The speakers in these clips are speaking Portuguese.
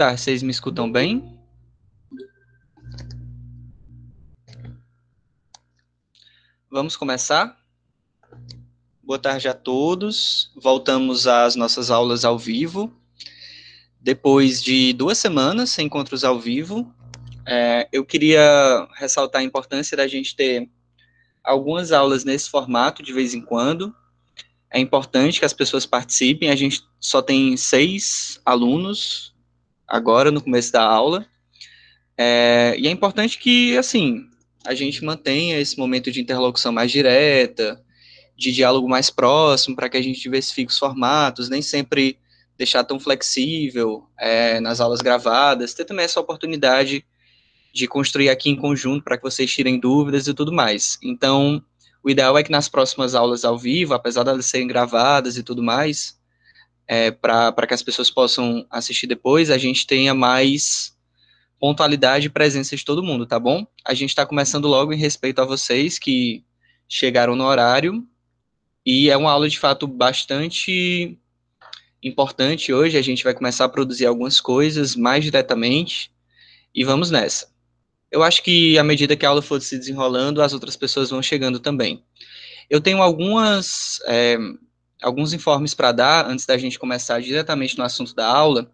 Tá, vocês me escutam bem? Vamos começar? Boa tarde a todos. Voltamos às nossas aulas ao vivo. Depois de duas semanas sem encontros ao vivo, é, eu queria ressaltar a importância da gente ter algumas aulas nesse formato de vez em quando. É importante que as pessoas participem. A gente só tem seis alunos agora no começo da aula. É, e é importante que, assim, a gente mantenha esse momento de interlocução mais direta, de diálogo mais próximo, para que a gente diversifique os formatos, nem sempre deixar tão flexível é, nas aulas gravadas, ter também essa oportunidade de construir aqui em conjunto para que vocês tirem dúvidas e tudo mais. Então, o ideal é que nas próximas aulas ao vivo, apesar de elas serem gravadas e tudo mais, é, para que as pessoas possam assistir depois, a gente tenha mais pontualidade e presença de todo mundo, tá bom? A gente está começando logo em respeito a vocês que chegaram no horário, e é uma aula de fato bastante importante hoje. A gente vai começar a produzir algumas coisas mais diretamente, e vamos nessa. Eu acho que à medida que a aula for se desenrolando, as outras pessoas vão chegando também. Eu tenho algumas, é, alguns informes para dar antes da gente começar diretamente no assunto da aula.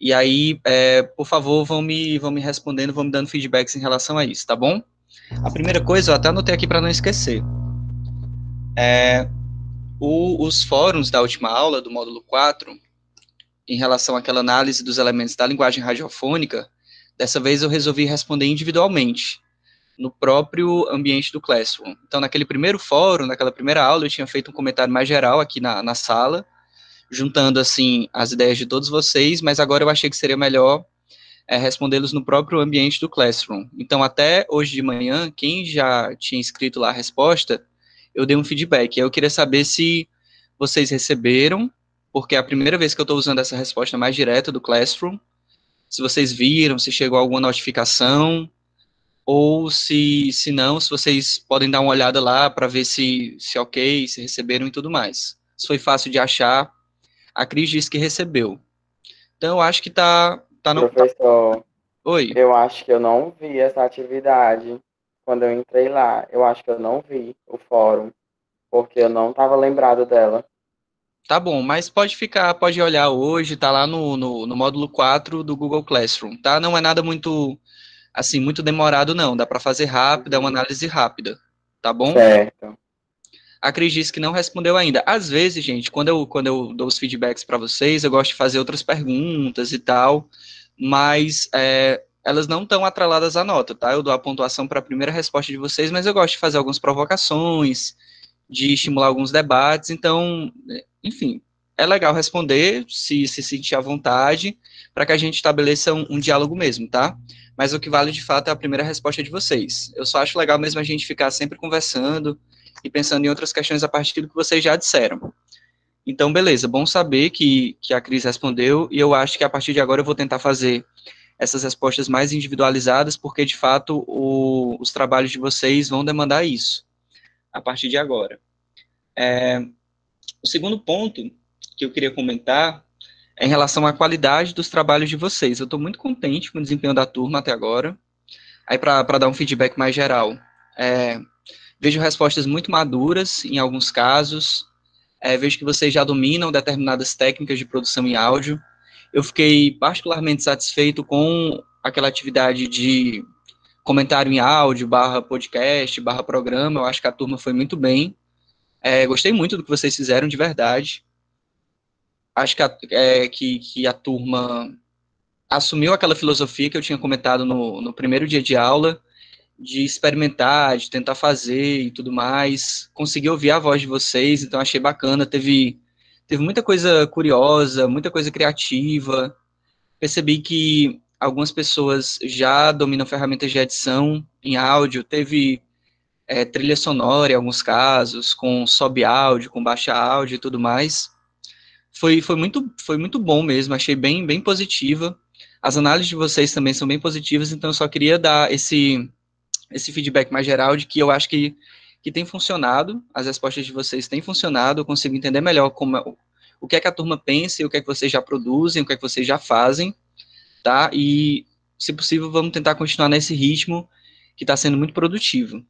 E aí, é, por favor, vão me, vão me respondendo, vão me dando feedbacks em relação a isso, tá bom? A primeira coisa, eu até anotei aqui para não esquecer. É, o, os fóruns da última aula, do módulo 4, em relação àquela análise dos elementos da linguagem radiofônica, Dessa vez eu resolvi responder individualmente, no próprio ambiente do Classroom. Então, naquele primeiro fórum, naquela primeira aula, eu tinha feito um comentário mais geral aqui na, na sala, juntando, assim, as ideias de todos vocês, mas agora eu achei que seria melhor é, respondê-los no próprio ambiente do Classroom. Então, até hoje de manhã, quem já tinha escrito lá a resposta, eu dei um feedback. Eu queria saber se vocês receberam, porque é a primeira vez que eu estou usando essa resposta mais direta do Classroom, se vocês viram, se chegou alguma notificação, ou se, se não, se vocês podem dar uma olhada lá para ver se, se ok, se receberam e tudo mais. Se foi fácil de achar, a Cris disse que recebeu. Então, eu acho que tá, tá no... Professor, Oi? eu acho que eu não vi essa atividade quando eu entrei lá. Eu acho que eu não vi o fórum, porque eu não estava lembrado dela. Tá bom, mas pode ficar, pode olhar hoje, tá lá no, no, no, módulo 4 do Google Classroom, tá? Não é nada muito, assim, muito demorado, não. Dá para fazer rápido, é uma análise rápida, tá bom? Certo. A Cris disse que não respondeu ainda. Às vezes, gente, quando eu, quando eu dou os feedbacks para vocês, eu gosto de fazer outras perguntas e tal, mas é, elas não estão atreladas à nota, tá? Eu dou a pontuação para a primeira resposta de vocês, mas eu gosto de fazer algumas provocações, de estimular alguns debates, então enfim, é legal responder, se se sentir à vontade, para que a gente estabeleça um, um, diálogo mesmo, tá? Mas o que vale de fato é a primeira resposta de vocês. Eu só acho legal mesmo a gente ficar sempre conversando e pensando em outras questões a partir do que vocês já disseram. Então, beleza, bom saber que, que a Cris respondeu, e eu acho que a partir de agora eu vou tentar fazer essas respostas mais individualizadas, porque de fato o, os trabalhos de vocês vão demandar isso a partir de agora. É, o segundo ponto que eu queria comentar em relação à qualidade dos trabalhos de vocês. Eu estou muito contente com o desempenho da turma até agora. Aí, para dar um feedback mais geral, é, vejo respostas muito maduras em alguns casos. É, vejo que vocês já dominam determinadas técnicas de produção em áudio. Eu fiquei particularmente satisfeito com aquela atividade de comentário em áudio, barra podcast, barra programa. Eu acho que a turma foi muito bem. É, gostei muito do que vocês fizeram, de verdade. Acho que a, é, que, que a turma assumiu aquela filosofia que eu tinha comentado no, no primeiro dia de aula, de experimentar, de tentar fazer e tudo mais. Consegui ouvir a voz de vocês, então achei bacana. Teve, teve muita coisa curiosa, muita coisa criativa. Percebi que algumas pessoas já dominam ferramentas de edição em áudio. Teve é, trilha sonora em alguns casos, com sobe áudio, com baixa áudio e tudo mais. Foi, foi, muito, foi muito bom mesmo, achei bem, bem positiva. As análises de vocês também são bem positivas, então eu só queria dar esse, esse feedback mais geral de que eu acho que, que tem funcionado, as respostas de vocês têm funcionado, eu consigo entender melhor como, o que é que a turma pensa, o que é que vocês já produzem, o que é que vocês já fazem, tá? E, se possível, vamos tentar continuar nesse ritmo que está sendo muito produtivo.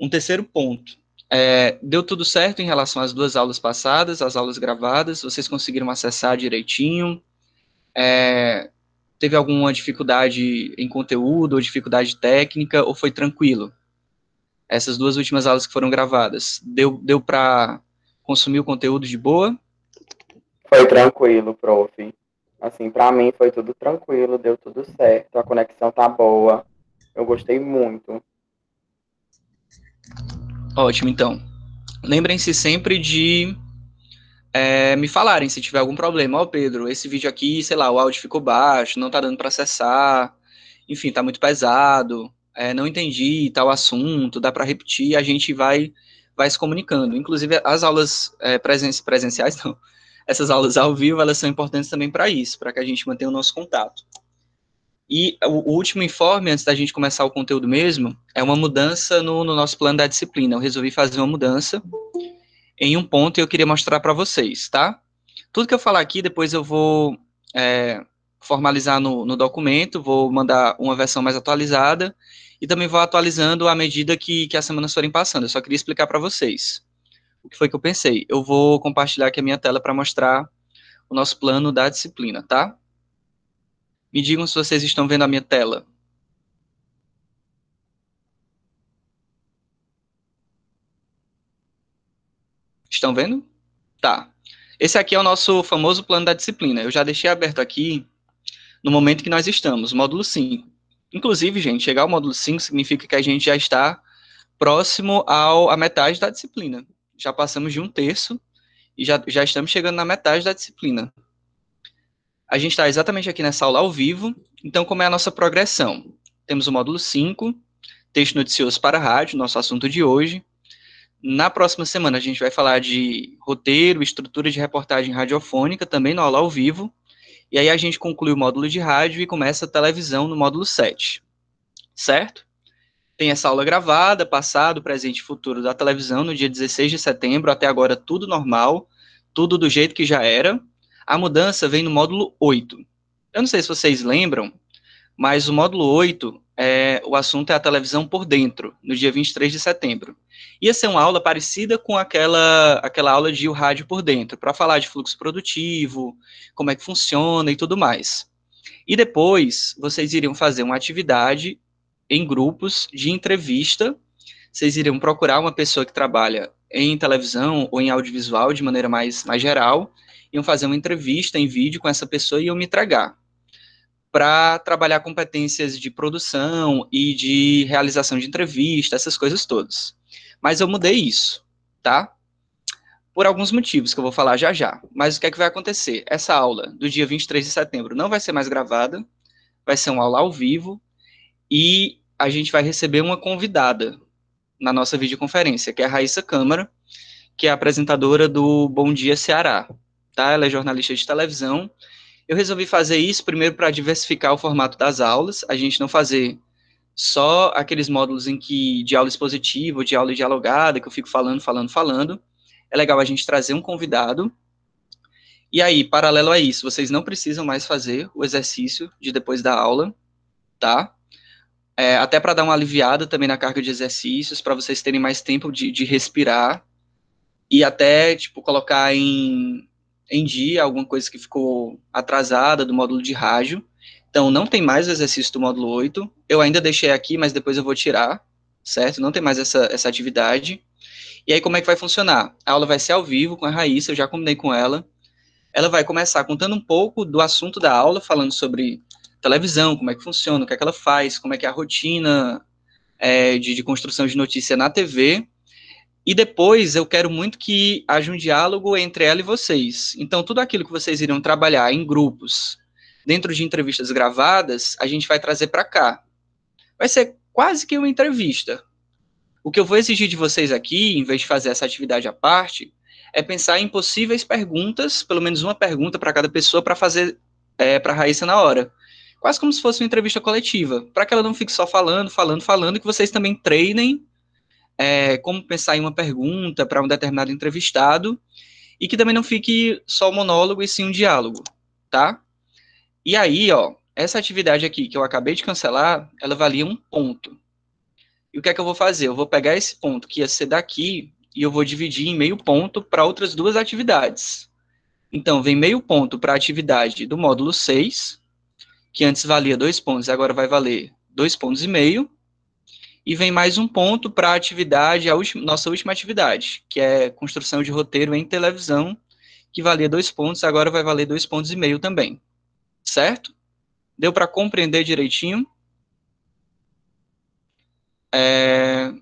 Um terceiro ponto. É, deu tudo certo em relação às duas aulas passadas, as aulas gravadas, vocês conseguiram acessar direitinho? É, teve alguma dificuldade em conteúdo ou dificuldade técnica, ou foi tranquilo? Essas duas últimas aulas que foram gravadas, deu, deu para consumir o conteúdo de boa? Foi tranquilo, prof. Assim, para mim foi tudo tranquilo, deu tudo certo, a conexão tá boa. Eu gostei muito. Ótimo, então. Lembrem-se sempre de é, me falarem se tiver algum problema. Ó, oh, Pedro, esse vídeo aqui, sei lá, o áudio ficou baixo, não tá dando para acessar, enfim, tá muito pesado, é, não entendi tal assunto, dá para repetir, a gente vai vai se comunicando. Inclusive, as aulas é, presen presenciais, não, essas aulas ao vivo, elas são importantes também para isso, para que a gente mantenha o nosso contato. E o, último informe, antes da gente começar o conteúdo mesmo, é uma mudança no, no nosso plano da disciplina. Eu resolvi fazer uma mudança em um ponto e eu queria mostrar para vocês, tá? Tudo que eu falar aqui, depois eu vou é, formalizar no, no, documento, vou mandar uma versão mais atualizada e também vou atualizando à medida que, que as semanas forem passando. Eu só queria explicar para vocês o que foi que eu pensei. Eu vou compartilhar aqui a minha tela para mostrar o nosso plano da disciplina, tá? Me digam se vocês estão vendo a minha tela. Estão vendo? Tá. Esse aqui é o nosso famoso plano da disciplina. Eu já deixei aberto aqui no momento que nós estamos, módulo 5. Inclusive, gente, chegar ao módulo 5 significa que a gente já está próximo ao, à metade da disciplina. Já passamos de um terço e já, já estamos chegando na metade da disciplina. A gente está exatamente aqui nessa aula ao vivo. Então, como é a nossa progressão? Temos o módulo 5, texto noticioso para rádio, nosso assunto de hoje. Na próxima semana, a gente vai falar de roteiro, estrutura de reportagem radiofônica, também no aula ao vivo. E aí a gente conclui o módulo de rádio e começa a televisão no módulo 7. Certo? Tem essa aula gravada, passado, presente e futuro da televisão no dia 16 de setembro, até agora tudo normal, tudo do jeito que já era. A mudança vem no módulo 8. Eu não sei se vocês lembram, mas o módulo 8, é, o assunto é a televisão por dentro, no dia 23 de setembro. Ia ser uma aula parecida com aquela, aquela aula de o rádio por dentro, para falar de fluxo produtivo, como é que funciona e tudo mais. E depois, vocês iriam fazer uma atividade em grupos de entrevista, vocês iriam procurar uma pessoa que trabalha em televisão ou em audiovisual de maneira mais, mais geral, iam fazer uma entrevista em vídeo com essa pessoa e iam me entregar para trabalhar competências de produção e de realização de entrevista, essas coisas todas. Mas eu mudei isso, tá? Por alguns motivos que eu vou falar já já. Mas o que é que vai acontecer? Essa aula do dia 23 de setembro não vai ser mais gravada, vai ser uma aula ao vivo e a gente vai receber uma convidada na nossa videoconferência, que é a Raíssa Câmara, que é apresentadora do Bom Dia Ceará tá? Ela é jornalista de televisão. Eu resolvi fazer isso primeiro para diversificar o formato das aulas, a gente não fazer só aqueles módulos em que de aula expositiva, de aula dialogada, que eu fico falando, falando, falando. É legal a gente trazer um convidado. E aí, paralelo a isso, vocês não precisam mais fazer o exercício de depois da aula, tá? É, até para dar uma aliviada também na carga de exercícios, para vocês terem mais tempo de, de respirar e até, tipo, colocar em em dia, alguma coisa que ficou atrasada do módulo de rádio. Então, não tem mais o exercício do módulo 8. Eu ainda deixei aqui, mas depois eu vou tirar, certo? Não tem mais essa, essa atividade. E aí, como é que vai funcionar? A aula vai ser ao vivo com a Raíssa, eu já combinei com ela. Ela vai começar contando um pouco do assunto da aula, falando sobre televisão, como é que funciona, o que é que ela faz, como é que é a rotina é, de, de construção de notícia na TV, e depois eu quero muito que haja um diálogo entre ela e vocês. Então, tudo aquilo que vocês irão trabalhar em grupos, dentro de entrevistas gravadas, a gente vai trazer para cá. Vai ser quase que uma entrevista. O que eu vou exigir de vocês aqui, em vez de fazer essa atividade à parte, é pensar em possíveis perguntas, pelo menos uma pergunta para cada pessoa, para fazer é, para a Raíssa na hora. Quase como se fosse uma entrevista coletiva, para que ela não fique só falando, falando, falando, e que vocês também treinem é, como pensar em uma pergunta para um determinado entrevistado e que também não fique só um monólogo e sim um diálogo, tá? E aí, ó, essa atividade aqui que eu acabei de cancelar, ela valia um ponto. E o que é que eu vou fazer? Eu vou pegar esse ponto que ia ser daqui e eu vou dividir em meio ponto para outras duas atividades. Então, vem meio ponto para a atividade do módulo 6, que antes valia dois pontos, agora vai valer dois pontos e meio. E vem mais um ponto para a atividade, a última, nossa última atividade, que é construção de roteiro em televisão, que valia dois pontos, agora vai valer dois pontos e meio também. Certo? Deu para compreender direitinho? É,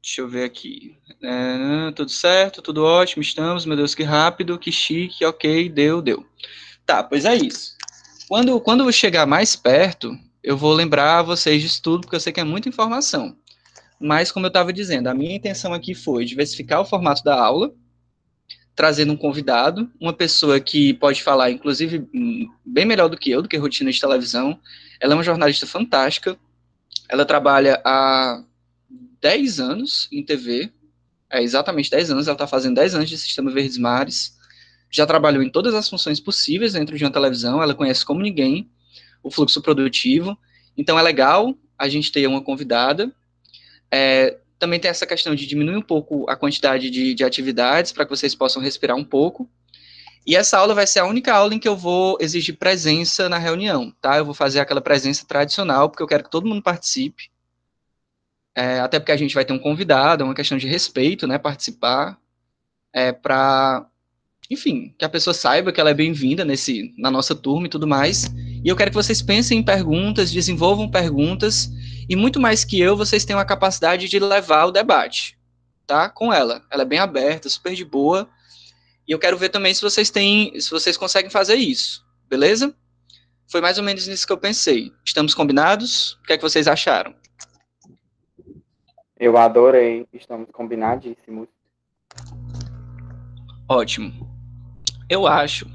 deixa eu ver aqui. É, tudo certo, tudo ótimo, estamos. Meu Deus, que rápido, que chique, ok, deu, deu. Tá, pois é isso. Quando, quando chegar mais perto, eu vou lembrar vocês disso tudo, porque eu sei que é muita informação. Mas, como eu estava dizendo, a minha intenção aqui foi diversificar o formato da aula, trazendo um convidado, uma pessoa que pode falar, inclusive, hum, bem melhor do que eu, do que rotina de televisão. Ela é uma jornalista fantástica. Ela trabalha há 10 anos em TV. É exatamente 10 anos. Ela está fazendo 10 anos de Sistema Verdes Mares. Já trabalhou em todas as funções possíveis dentro de uma televisão. Ela conhece como ninguém o fluxo produtivo. Então é legal a gente ter uma convidada. É, também tem essa questão de diminuir um pouco a quantidade de, de atividades para que vocês possam respirar um pouco. E essa aula vai ser a única aula em que eu vou exigir presença na reunião, tá? Eu vou fazer aquela presença tradicional, porque eu quero que todo mundo participe. É, até porque a gente vai ter um convidado, é uma questão de respeito, né? Participar. É, para enfim, que a pessoa saiba que ela é bem-vinda nesse na nossa turma e tudo mais. E eu quero que vocês pensem em perguntas, desenvolvam perguntas e muito mais que eu, vocês têm a capacidade de levar o debate, tá? Com ela. Ela é bem aberta, super de boa. E eu quero ver também se vocês têm, se vocês conseguem fazer isso. Beleza? Foi mais ou menos nisso que eu pensei. Estamos combinados? O que é que vocês acharam? Eu adorei. Estamos combinadíssimos. Ótimo. Eu acho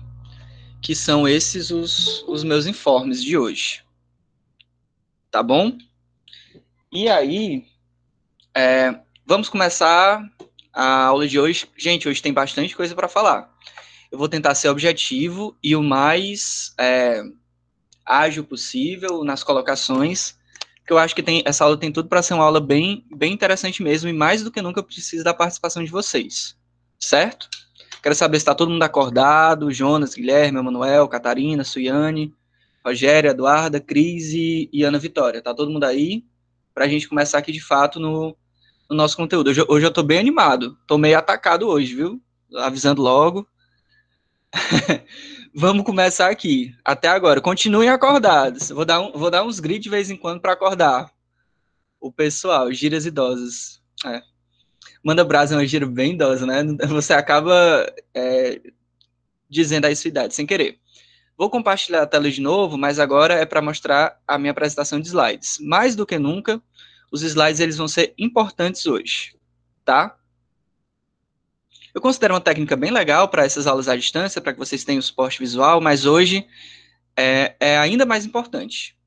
que são esses os, os meus informes de hoje. Tá bom? E aí, é, vamos começar a aula de hoje. Gente, hoje tem bastante coisa para falar. Eu vou tentar ser objetivo e o mais é, ágil possível nas colocações, que eu acho que tem, essa aula tem tudo para ser uma aula bem, bem interessante mesmo, e mais do que nunca eu preciso da participação de vocês, certo? Quero saber se está todo mundo acordado, Jonas, Guilherme, Emanuel, Catarina, Suiane, Rogério, Eduarda, Cris e, e Ana Vitória. Tá todo mundo aí? Para a gente começar aqui de fato no, no nosso conteúdo. Hoje, hoje eu estou bem animado. Estou meio atacado hoje, viu? Avisando logo. Vamos começar aqui. Até agora. Continuem acordados. Vou dar, um, vou dar uns gritos de vez em quando para acordar o pessoal, gírias idosas. É. Manda Brasa é um giro bem idoso, né? Você acaba é, dizendo a sua idade sem querer. Vou compartilhar a tela de novo, mas agora é para mostrar a minha apresentação de slides. Mais do que nunca, os slides eles vão ser importantes hoje, tá? Eu considero uma técnica bem legal para essas aulas à distância, para que vocês tenham suporte visual, mas hoje é, é ainda mais importante.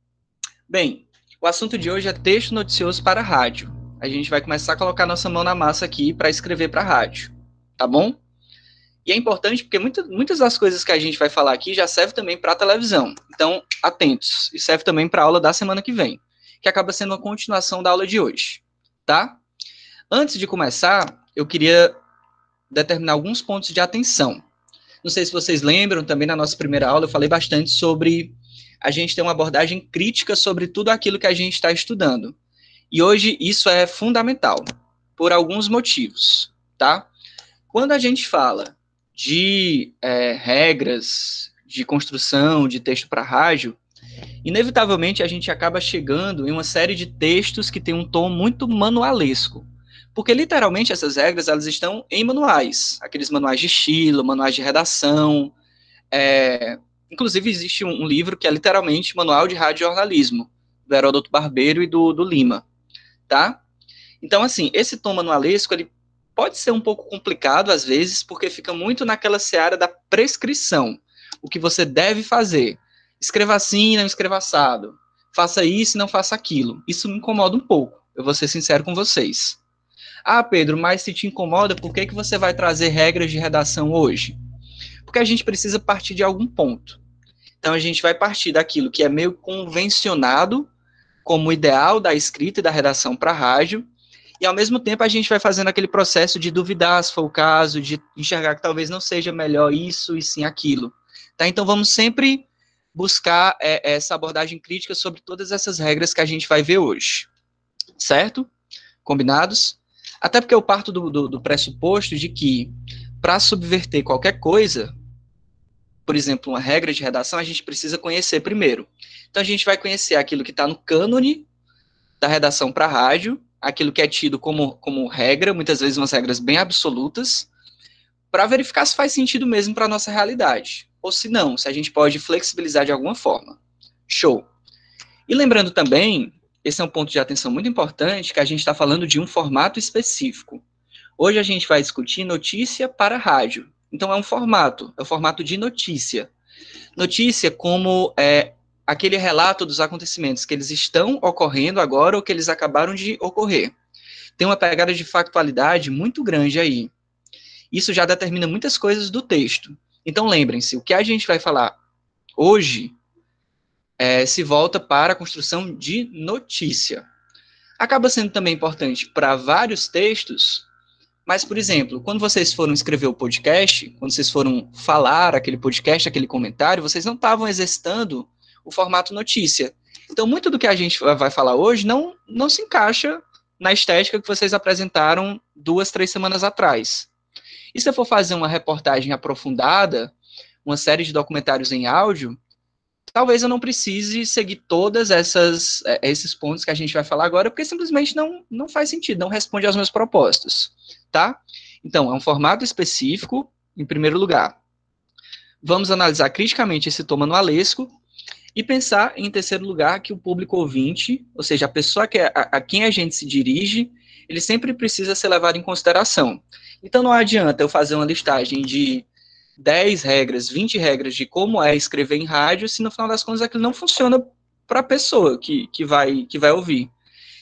Bem, o assunto de hoje é texto noticioso para rádio a gente vai começar a colocar nossa mão na massa aqui para escrever para rádio, tá bom? E é importante porque muita, muitas das coisas que a gente vai falar aqui já serve também para televisão. Então, atentos. E serve também para a aula da semana que vem, que acaba sendo uma continuação da aula de hoje, tá? Antes de começar, eu queria determinar alguns pontos de atenção. Não sei se vocês lembram, também na nossa primeira aula eu falei bastante sobre a gente ter uma abordagem crítica sobre tudo aquilo que a gente está estudando. E hoje isso é fundamental, por alguns motivos, tá? Quando a gente fala de é, regras de construção de texto para rádio, inevitavelmente a gente acaba chegando em uma série de textos que tem um tom muito manualesco. Porque literalmente essas regras elas estão em manuais, aqueles manuais de estilo, manuais de redação. É, inclusive existe um, livro que é literalmente Manual de Rádio Jornalismo, do Heródoto Barbeiro e do, do Lima tá? Então, assim, esse tom manualesco, ele pode ser um pouco complicado às vezes, porque fica muito naquela seara da prescrição. O que você deve fazer. Escreva assim, não escreva assado. Faça isso não faça aquilo. Isso me incomoda um pouco, eu vou ser sincero com vocês. Ah, Pedro, mas se te incomoda, por que, que você vai trazer regras de redação hoje? Porque a gente precisa partir de algum ponto. Então a gente vai partir daquilo que é meio convencionado como ideal da escrita e da redação para rádio, e ao mesmo tempo a gente vai fazendo aquele processo de duvidar se for o caso, de enxergar que talvez não seja melhor isso e sim aquilo. Tá? Então vamos sempre buscar é, essa abordagem crítica sobre todas essas regras que a gente vai ver hoje. Certo? Combinados? Até porque eu parto do, do, do pressuposto de que, para subverter qualquer coisa, por exemplo, uma regra de redação, a gente precisa conhecer primeiro. Então, a gente vai conhecer aquilo que está no cânone da redação para rádio, aquilo que é tido como, como regra, muitas vezes umas regras bem absolutas, para verificar se faz sentido mesmo para a nossa realidade. Ou se não, se a gente pode flexibilizar de alguma forma. Show. E lembrando também, esse é um ponto de atenção muito importante, que a gente está falando de um formato específico. Hoje a gente vai discutir notícia para rádio. Então é um formato, é o formato de notícia. Notícia como é, aquele relato dos acontecimentos que eles estão ocorrendo agora ou que eles acabaram de ocorrer. Tem uma pegada de factualidade muito grande aí. Isso já determina muitas coisas do texto. Então lembrem-se, o que a gente vai falar hoje é, se volta para a construção de notícia. Acaba sendo também importante para vários textos mas, por exemplo, quando vocês foram escrever o podcast, quando vocês foram falar aquele podcast, aquele comentário, vocês não estavam exercitando o formato notícia. Então, muito do que a gente vai falar hoje não, não se encaixa na estética que vocês apresentaram duas, três semanas atrás. E se eu for fazer uma reportagem aprofundada, uma série de documentários em áudio, talvez eu não precise seguir todas essas é, esses pontos que a gente vai falar agora, porque simplesmente não, não faz sentido, não responde aos meus propósitos, tá? Então, é um formato específico, em primeiro lugar. Vamos analisar criticamente esse tom manualesco e pensar, em terceiro lugar, que o público ouvinte, ou seja, a pessoa que, a, a quem a gente se dirige, ele sempre precisa ser levado em consideração. Então, não adianta eu fazer uma listagem de 10 regras, 20 regras de como é escrever em rádio, se no final das contas aquilo não funciona para a pessoa que, que, vai, que vai ouvir.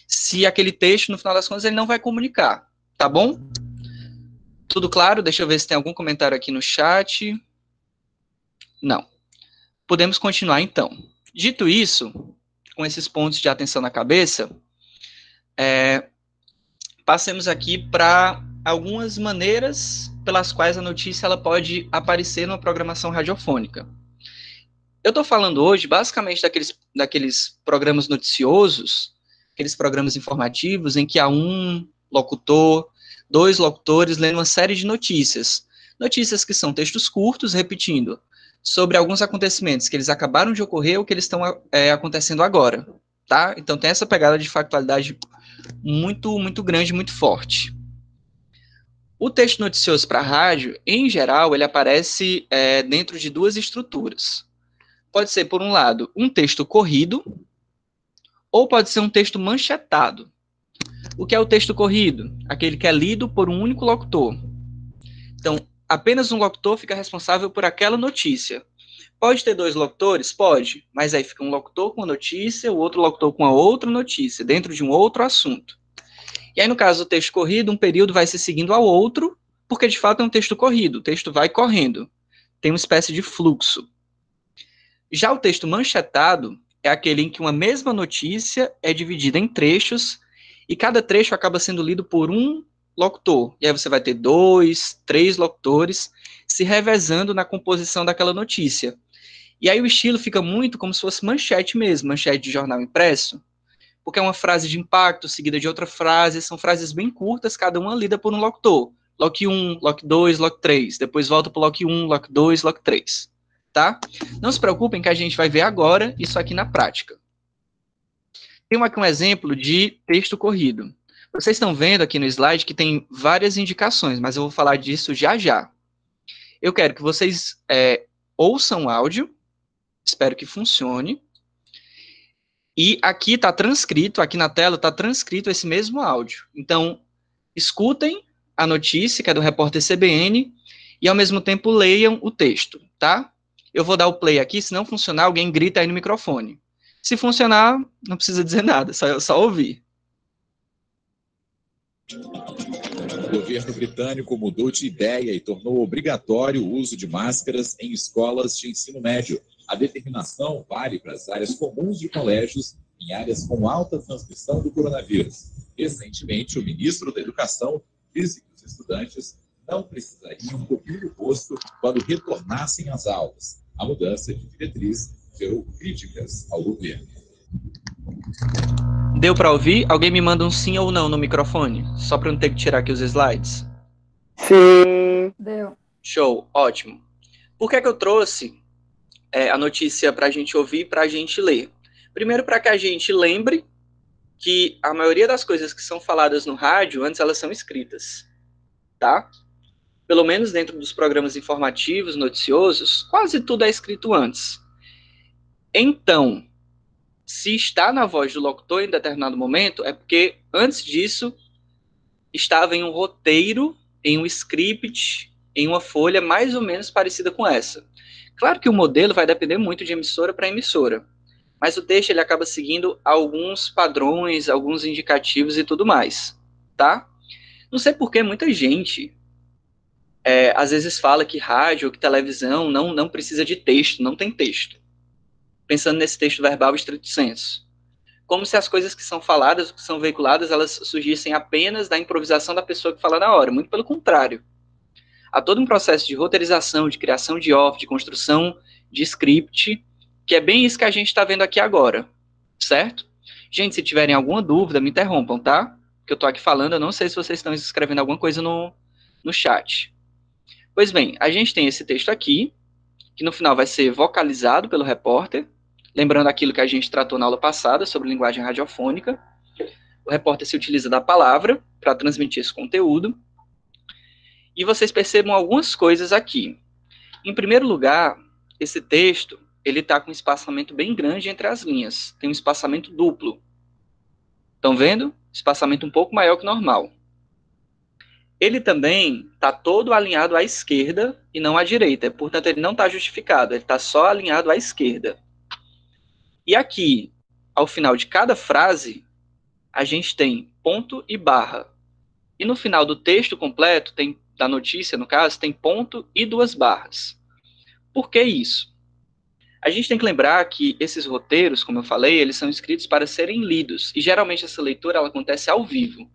Se aquele texto, no final das contas, ele não vai comunicar, tá bom? Tudo claro? Deixa eu ver se tem algum comentário aqui no chat. Não. Podemos continuar então. Dito isso, com esses pontos de atenção na cabeça, é, passemos aqui para algumas maneiras pelas quais a notícia ela pode aparecer numa programação radiofônica. Eu estou falando hoje basicamente daqueles, daqueles programas noticiosos, aqueles programas informativos em que há um locutor, dois locutores lendo uma série de notícias. Notícias que são textos curtos, repetindo, sobre alguns acontecimentos que eles acabaram de ocorrer ou que eles estão é, acontecendo agora, tá? Então tem essa pegada de factualidade muito, muito grande, muito forte. O texto noticioso para rádio, em geral, ele aparece é, dentro de duas estruturas. Pode ser, por um lado, um texto corrido, ou pode ser um texto manchetado. O que é o texto corrido? Aquele que é lido por um único locutor. Então, apenas um locutor fica responsável por aquela notícia. Pode ter dois locutores? Pode, mas aí fica um locutor com a notícia, o outro locutor com a outra notícia, dentro de um outro assunto. E aí, no caso do texto corrido, um período vai se seguindo ao outro, porque de fato é um texto corrido, o texto vai correndo. Tem uma espécie de fluxo. Já o texto manchetado é aquele em que uma mesma notícia é dividida em trechos e cada trecho acaba sendo lido por um locutor. E aí você vai ter dois, três locutores se revezando na composição daquela notícia. E aí o estilo fica muito como se fosse manchete mesmo, manchete de jornal impresso porque é uma frase de impacto seguida de outra frase, são frases bem curtas, cada uma lida por um locutor. Lock 1, Lock 2, Lock 3, depois volta para Lock 1, Lock 2, Lock 3, tá? Não se preocupem que a gente vai ver agora isso aqui na prática. Tem aqui um exemplo de texto corrido. Vocês estão vendo aqui no slide que tem várias indicações, mas eu vou falar disso já já. Eu quero que vocês é, ouçam o áudio, espero que funcione, e aqui está transcrito, aqui na tela está transcrito esse mesmo áudio. Então, escutem a notícia, que é do repórter CBN, e ao mesmo tempo leiam o texto, tá? Eu vou dar o play aqui, se não funcionar, alguém grita aí no microfone. Se funcionar, não precisa dizer nada, só, só ouvir. O governo britânico mudou de ideia e tornou obrigatório o uso de máscaras em escolas de ensino médio. A determinação vale para as áreas comuns de colégios em áreas com alta transmissão do coronavírus. Recentemente, o ministro da Educação disse que os estudantes não precisariam cobrir o rosto quando retornassem às aulas. A mudança de diretriz gerou críticas ao governo. Deu para ouvir? Alguém me manda um sim ou não no microfone? Só para não ter que tirar aqui os slides. Sim. Deu. Show, ótimo. Por que, é que eu trouxe é, a notícia para a gente ouvir e para a gente ler? Primeiro, para que a gente lembre que a maioria das coisas que são faladas no rádio, antes elas são escritas, tá? Pelo menos dentro dos programas informativos, noticiosos, quase tudo é escrito antes. Então, se está na voz do locutor em determinado momento, é porque antes disso estava em um roteiro, em um script, em uma folha mais ou menos parecida com essa. Claro que o modelo vai depender muito de emissora para emissora, mas o texto ele acaba seguindo alguns padrões, alguns indicativos e tudo mais, tá? Não sei por que muita gente é, às vezes fala que rádio, que televisão não, não precisa de texto, não tem texto pensando nesse texto verbal estrito senso. Como se as coisas que são faladas, que são veiculadas, elas surgissem apenas da improvisação da pessoa que fala na hora. Muito pelo contrário. Há todo um processo de roteirização, de criação de off, de construção de script, que é bem isso que a gente está vendo aqui agora, certo? Gente, se tiverem alguma dúvida, me interrompam, tá? Que eu estou aqui falando, eu não sei se vocês estão escrevendo alguma coisa no, no chat. Pois bem, a gente tem esse texto aqui, que no final vai ser vocalizado pelo repórter, Lembrando aquilo que a gente tratou na aula passada sobre linguagem radiofônica, o repórter se utiliza da palavra para transmitir esse conteúdo. E vocês percebam algumas coisas aqui. Em primeiro lugar, esse texto ele está com um espaçamento bem grande entre as linhas. Tem um espaçamento duplo. Estão vendo? Espaçamento um pouco maior que normal. Ele também está todo alinhado à esquerda e não à direita. Portanto, ele não está justificado. Ele está só alinhado à esquerda. E aqui, ao final de cada frase, a gente tem ponto e barra. E no final do texto completo, tem da notícia, no caso, tem ponto e duas barras. Por que isso? A gente tem que lembrar que esses roteiros, como eu falei, eles são escritos para serem lidos, e geralmente essa leitura ela acontece ao vivo.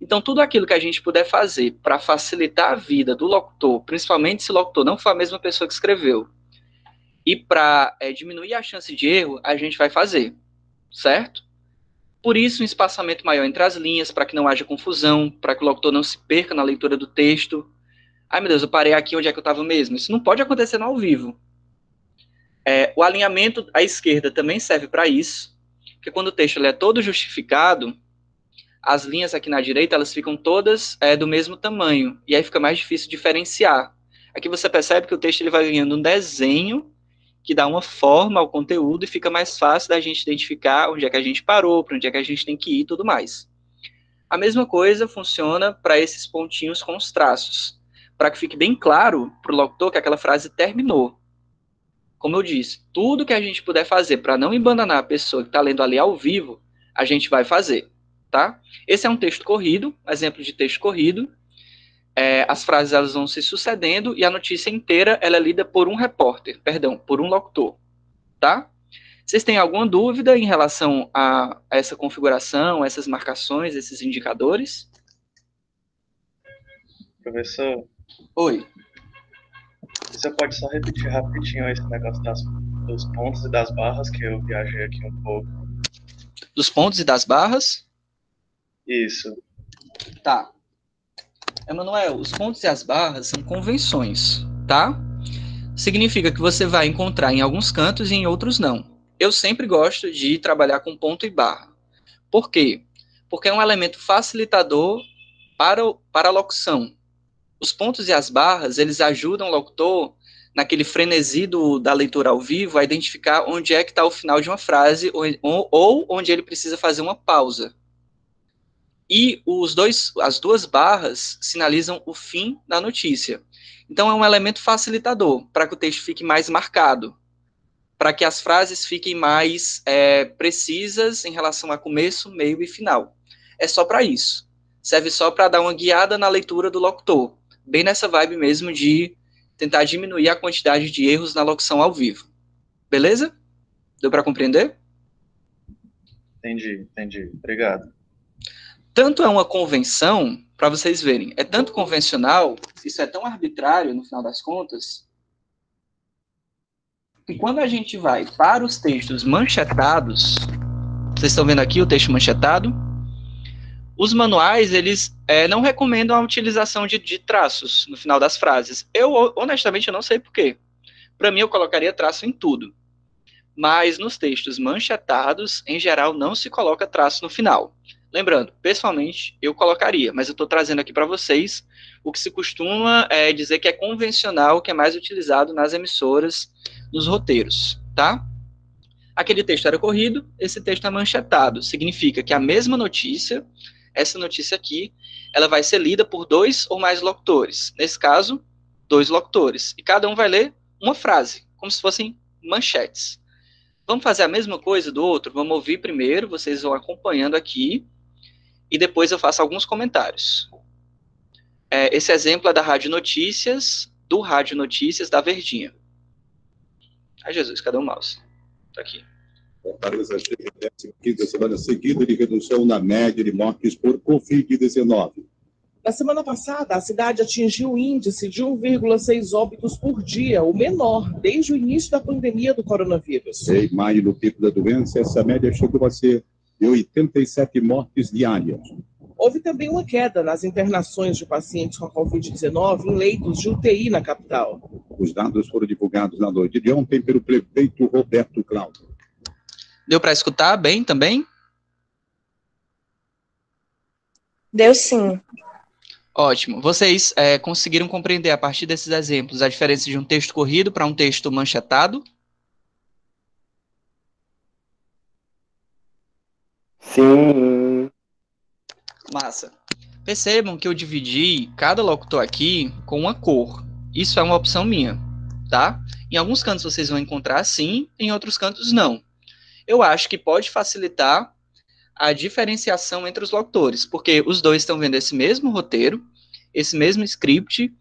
Então, tudo aquilo que a gente puder fazer para facilitar a vida do locutor, principalmente se o locutor não for a mesma pessoa que escreveu, e para é, diminuir a chance de erro, a gente vai fazer, certo? Por isso, um espaçamento maior entre as linhas, para que não haja confusão, para que o locutor não se perca na leitura do texto. Ai, meu Deus, eu parei aqui onde é que eu estava mesmo. Isso não pode acontecer no ao vivo. É, o alinhamento à esquerda também serve para isso, porque quando o texto é todo justificado, as linhas aqui na direita, elas ficam todas é, do mesmo tamanho, e aí fica mais difícil diferenciar. Aqui você percebe que o texto ele vai ganhando um desenho que dá uma forma ao conteúdo e fica mais fácil da gente identificar onde é que a gente parou, para onde é que a gente tem que ir e tudo mais. A mesma coisa funciona para esses pontinhos com os traços, para que fique bem claro para o locutor que aquela frase terminou. Como eu disse, tudo que a gente puder fazer para não embandanar a pessoa que está lendo ali ao vivo, a gente vai fazer, tá? Esse é um texto corrido, exemplo de texto corrido, é, as frases elas vão se sucedendo e a notícia inteira ela é lida por um repórter, perdão, por um locutor, tá? Vocês têm alguma dúvida em relação a, a essa configuração, essas marcações, esses indicadores? Professor? Oi. Você pode só repetir rapidinho esse negócio das, dos pontos e das barras, que eu viajei aqui um pouco. Dos pontos e das barras? Isso. Tá. Emanuel, os pontos e as barras são convenções, tá? Significa que você vai encontrar em alguns cantos e em outros não. Eu sempre gosto de trabalhar com ponto e barra. Por quê? Porque é um elemento facilitador para, para a locução. Os pontos e as barras, eles ajudam o locutor, naquele frenesi do, da leitura ao vivo, a identificar onde é que está o final de uma frase ou, ou onde ele precisa fazer uma pausa. E os dois, as duas barras sinalizam o fim da notícia. Então é um elemento facilitador para que o texto fique mais marcado, para que as frases fiquem mais é, precisas em relação a começo, meio e final. É só para isso. Serve só para dar uma guiada na leitura do locutor, bem nessa vibe mesmo de tentar diminuir a quantidade de erros na locução ao vivo. Beleza? Deu para compreender? Entendi, entendi. Obrigado. Tanto é uma convenção, para vocês verem, é tanto convencional, isso é tão arbitrário no final das contas, que quando a gente vai para os textos manchetados, vocês estão vendo aqui o texto manchetado, os manuais, eles é, não recomendam a utilização de, de, traços no final das frases. Eu, honestamente, eu não sei porquê. Para mim, eu colocaria traço em tudo. Mas nos textos manchetados, em geral, não se coloca traço no final. Lembrando, pessoalmente, eu colocaria, mas eu estou trazendo aqui para vocês o que se costuma é, dizer que é convencional, que é mais utilizado nas emissoras, nos roteiros, tá? Aquele texto era corrido, esse texto é manchetado. Significa que a mesma notícia, essa notícia aqui, ela vai ser lida por dois ou mais locutores. Nesse caso, dois locutores. E cada um vai ler uma frase, como se fossem manchetes. Vamos fazer a mesma coisa do outro? Vamos ouvir primeiro, vocês vão acompanhando aqui, e depois eu faço alguns comentários. É, esse exemplo é da Rádio Notícias, do Rádio Notícias da Verdinha. Ai, Jesus, cadê o mouse? Tá aqui. Fortaleza chega a quinta semana seguida de redução na média de mortes por Covid-19. Na semana passada, a cidade atingiu o índice de 1,6 óbitos por dia, o menor desde o início da pandemia do coronavírus. Em maio, no pico da doença, essa média chegou a ser de 87 mortes diárias. Houve também uma queda nas internações de pacientes com a Covid-19 em leitos de UTI na capital. Os dados foram divulgados na noite de ontem pelo prefeito Roberto Cláudio. Deu para escutar bem também? Deu sim. Ótimo. Vocês é, conseguiram compreender a partir desses exemplos a diferença de um texto corrido para um texto manchetado? Sim. Massa. Percebam que eu dividi cada locutor aqui com uma cor. Isso é uma opção minha, tá? Em alguns cantos vocês vão encontrar sim, em outros cantos não. Eu acho que pode facilitar a diferenciação entre os locutores, porque os dois estão vendo esse mesmo roteiro, esse mesmo script,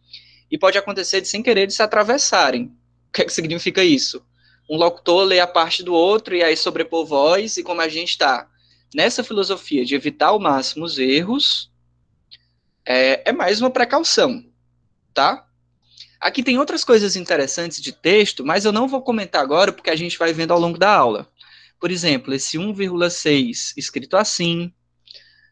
e pode acontecer de sem querer de se atravessarem. O que, é que significa isso? Um locutor lê a parte do outro e aí sobrepor voz, e como a gente está nessa filosofia de evitar ao máximo os erros, é, é mais uma precaução, tá? Aqui tem outras coisas interessantes de texto, mas eu não vou comentar agora porque a gente vai vendo ao longo da aula. Por exemplo, esse 1,6 escrito assim,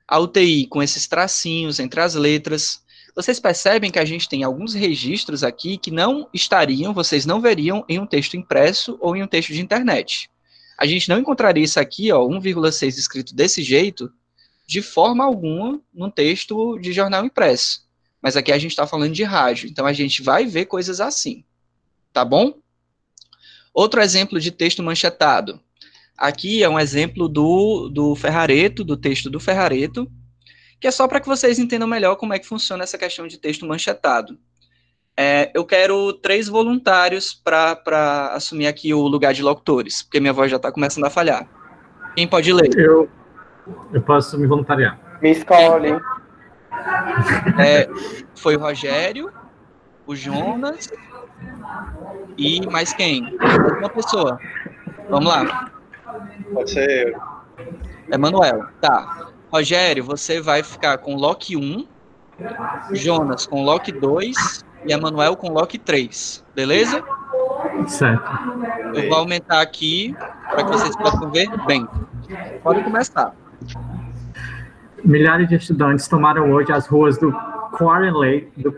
a UTI com esses tracinhos entre as letras. Vocês percebem que a gente tem alguns registros aqui que não estariam, vocês não veriam em um texto impresso ou em um texto de internet. A gente não encontraria isso aqui, ó, 1,6 escrito desse jeito, de forma alguma num texto de jornal impresso. Mas aqui a gente está falando de rádio, então a gente vai ver coisas assim, tá bom? Outro exemplo de texto manchetado. Aqui é um exemplo do, do Ferrareto, do texto do Ferrareto, que é só para que vocês entendam melhor como é que funciona essa questão de texto manchetado. É, eu quero três voluntários para assumir aqui o lugar de locutores, porque minha voz já está começando a falhar. Quem pode ler? Eu, eu posso me voluntariar. Me escolhe. É, foi o Rogério, o Jonas e mais quem? Uma pessoa. Vamos lá. Pode ser eu. Emanuel. Tá. Rogério, você vai ficar com Loki 1, Jonas com Loki 2 e Emanuel com Loki 3. Beleza? Certo. Eu vou aumentar aqui para que vocês possam ver bem. Pode começar. Milhares de estudantes tomaram hoje as ruas do Quarry do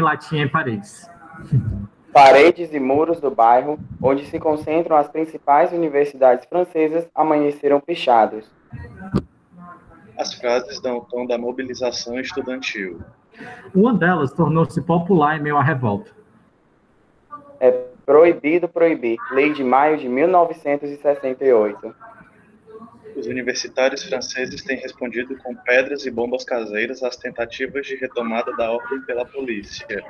Latim em Paris. Paredes e muros do bairro, onde se concentram as principais universidades francesas, amanheceram pichados. As frases dão o tom da mobilização estudantil. Uma delas tornou-se popular em meio à revolta. É proibido proibir. Lei de maio de 1968. Os universitários franceses têm respondido com pedras e bombas caseiras às tentativas de retomada da ordem pela polícia.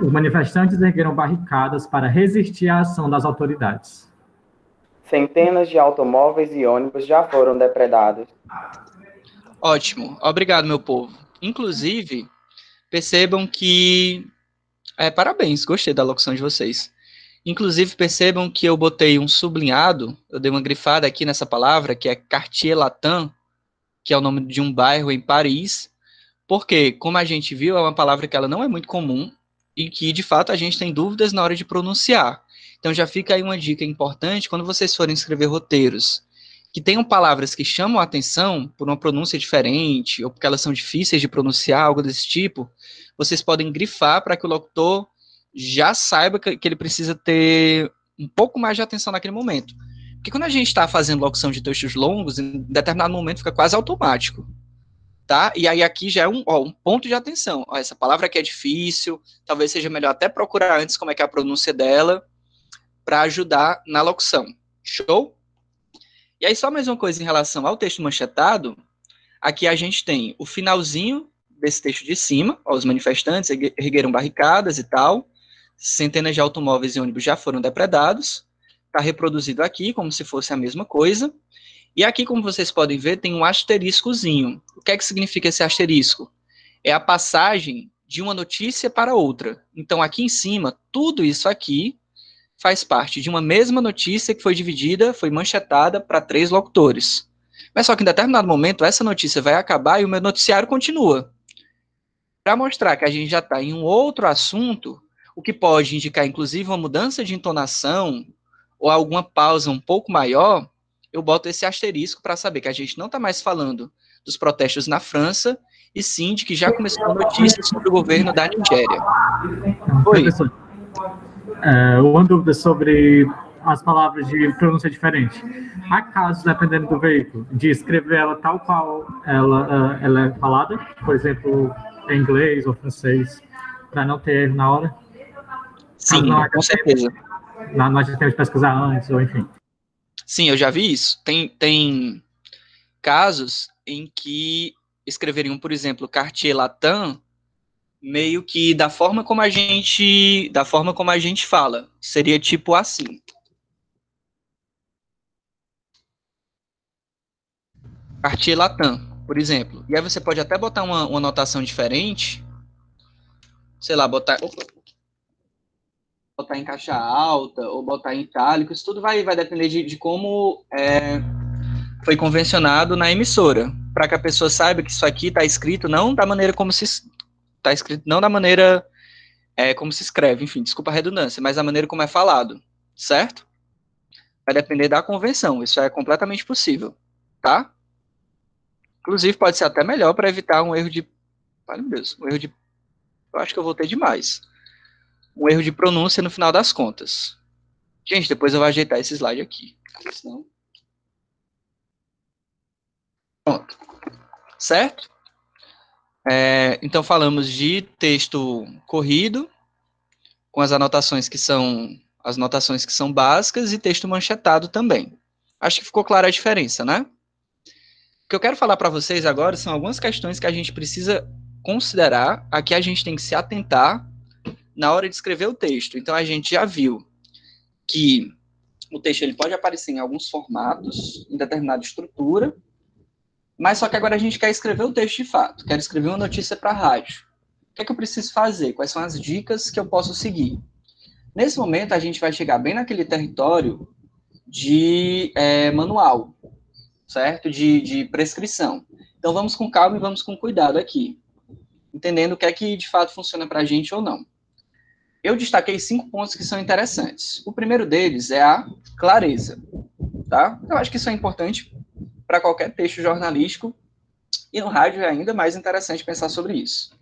Os manifestantes ergueram barricadas para resistir à ação das autoridades. Centenas de automóveis e ônibus já foram depredados. Ótimo, obrigado, meu povo. Inclusive, percebam que. É, parabéns, gostei da locução de vocês. Inclusive, percebam que eu botei um sublinhado, eu dei uma grifada aqui nessa palavra, que é Cartier Latin, que é o nome de um bairro em Paris, porque, como a gente viu, é uma palavra que ela não é muito comum e que, de fato, a gente tem dúvidas na hora de pronunciar. Então, já fica aí uma dica importante quando vocês forem escrever roteiros que tenham palavras que chamam a atenção por uma pronúncia diferente ou porque elas são difíceis de pronunciar, algo desse tipo, vocês podem grifar para que o locutor já saiba que, ele precisa ter um pouco mais de atenção naquele momento. Porque quando a gente está fazendo locução de textos longos, em determinado momento fica quase automático. Tá? E aí aqui já é um, ó, um ponto de atenção. Ó, essa palavra aqui é difícil, talvez seja melhor até procurar antes como é que é a pronúncia dela, para ajudar na locução. Show? E aí, só mais uma coisa em relação ao texto manchetado, aqui a gente tem o finalzinho desse texto de cima, ó, os manifestantes ergueram barricadas e tal, centenas de automóveis e ônibus já foram depredados, está reproduzido aqui como se fosse a mesma coisa, e aqui, como vocês podem ver, tem um asteriscozinho. O que é que significa esse asterisco? É a passagem de uma notícia para outra. Então, aqui em cima, tudo isso aqui faz parte de uma mesma notícia que foi dividida, foi manchetada para três locutores. Mas só que em determinado momento essa notícia vai acabar e o meu noticiário continua. Para mostrar que a gente já está em um outro assunto, o que pode indicar inclusive uma mudança de entonação ou alguma pausa um pouco maior, eu boto esse asterisco para saber que a gente não está mais falando dos protestos na França, e sim de que já começou a notícia sobre o governo da Nigéria. Oi. É, uma dúvida sobre as palavras de pronúncia diferente. Há casos, dependendo do veículo, de escrever ela tal qual ela, uh, ela é falada, por exemplo, em inglês ou francês, para não ter erro na hora? Sim, não com certeza. Não, nós já temos que pesquisar antes, ou enfim. Sim, eu já vi isso. Tem, tem casos em que escreveriam, por exemplo, Cartier Latin meio que da forma como a gente, da forma como a gente fala. Seria tipo assim. Cartier Latam, por exemplo. E aí você pode até botar uma, uma notação diferente. Sei lá, botar opa, botar em caixa alta ou botar em itálico. Isso tudo vai, vai depender de, de como é, foi convencionado na emissora. Para que a pessoa saiba que isso aqui está escrito não da maneira como se está escrito não da maneira é, como se escreve, enfim, desculpa a redundância, mas da maneira como é falado, certo? Vai depender da convenção, isso é completamente possível, tá? Inclusive, pode ser até melhor para evitar um erro de. Ai, meu Deus, um erro de. Eu acho que eu voltei demais. Um erro de pronúncia no final das contas. Gente, depois eu vou ajeitar esse slide aqui. Senão... Pronto. Certo? É, então, falamos de texto corrido, com as anotações que são as anotações que são básicas e texto manchetado também. Acho que ficou clara a diferença, né? O que eu quero falar para vocês agora são algumas questões que a gente precisa considerar, a que a gente tem que se atentar na hora de escrever o texto. Então, a gente já viu que o texto ele pode aparecer em alguns formatos, em determinada estrutura, mas só que agora a gente quer escrever o texto de fato, quer escrever uma notícia para a rádio. O que é que eu preciso fazer? Quais são as dicas que eu posso seguir? Nesse momento, a gente vai chegar bem naquele território de é, manual, certo? De, de prescrição. Então, vamos com calma e vamos com cuidado aqui, entendendo o que é que de fato funciona para a gente ou não. Eu destaquei cinco pontos que são interessantes. O primeiro deles é a clareza, tá? Eu acho que isso é importante para qualquer texto jornalístico, e no rádio é ainda mais interessante pensar sobre isso.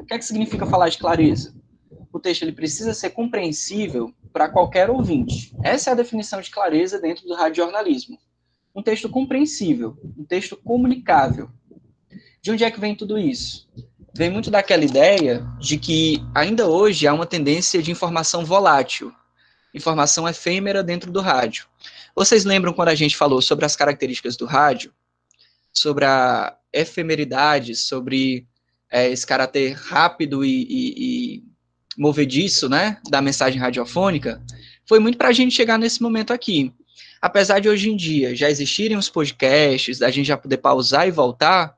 O que é que significa falar de clareza? O texto ele precisa ser compreensível para qualquer ouvinte. Essa é a definição de clareza dentro do radiojornalismo. Um texto compreensível, um texto comunicável. De onde é que vem tudo isso? Vem muito daquela ideia de que ainda hoje há uma tendência de informação volátil, informação efêmera dentro do rádio. Vocês lembram quando a gente falou sobre as características do rádio? Sobre a efemeridade, sobre é, esse caráter rápido e, e, e, movediço, né, da mensagem radiofônica? Foi muito para a gente chegar nesse momento aqui. Apesar de hoje em dia já existirem os podcasts, da gente já poder pausar e voltar,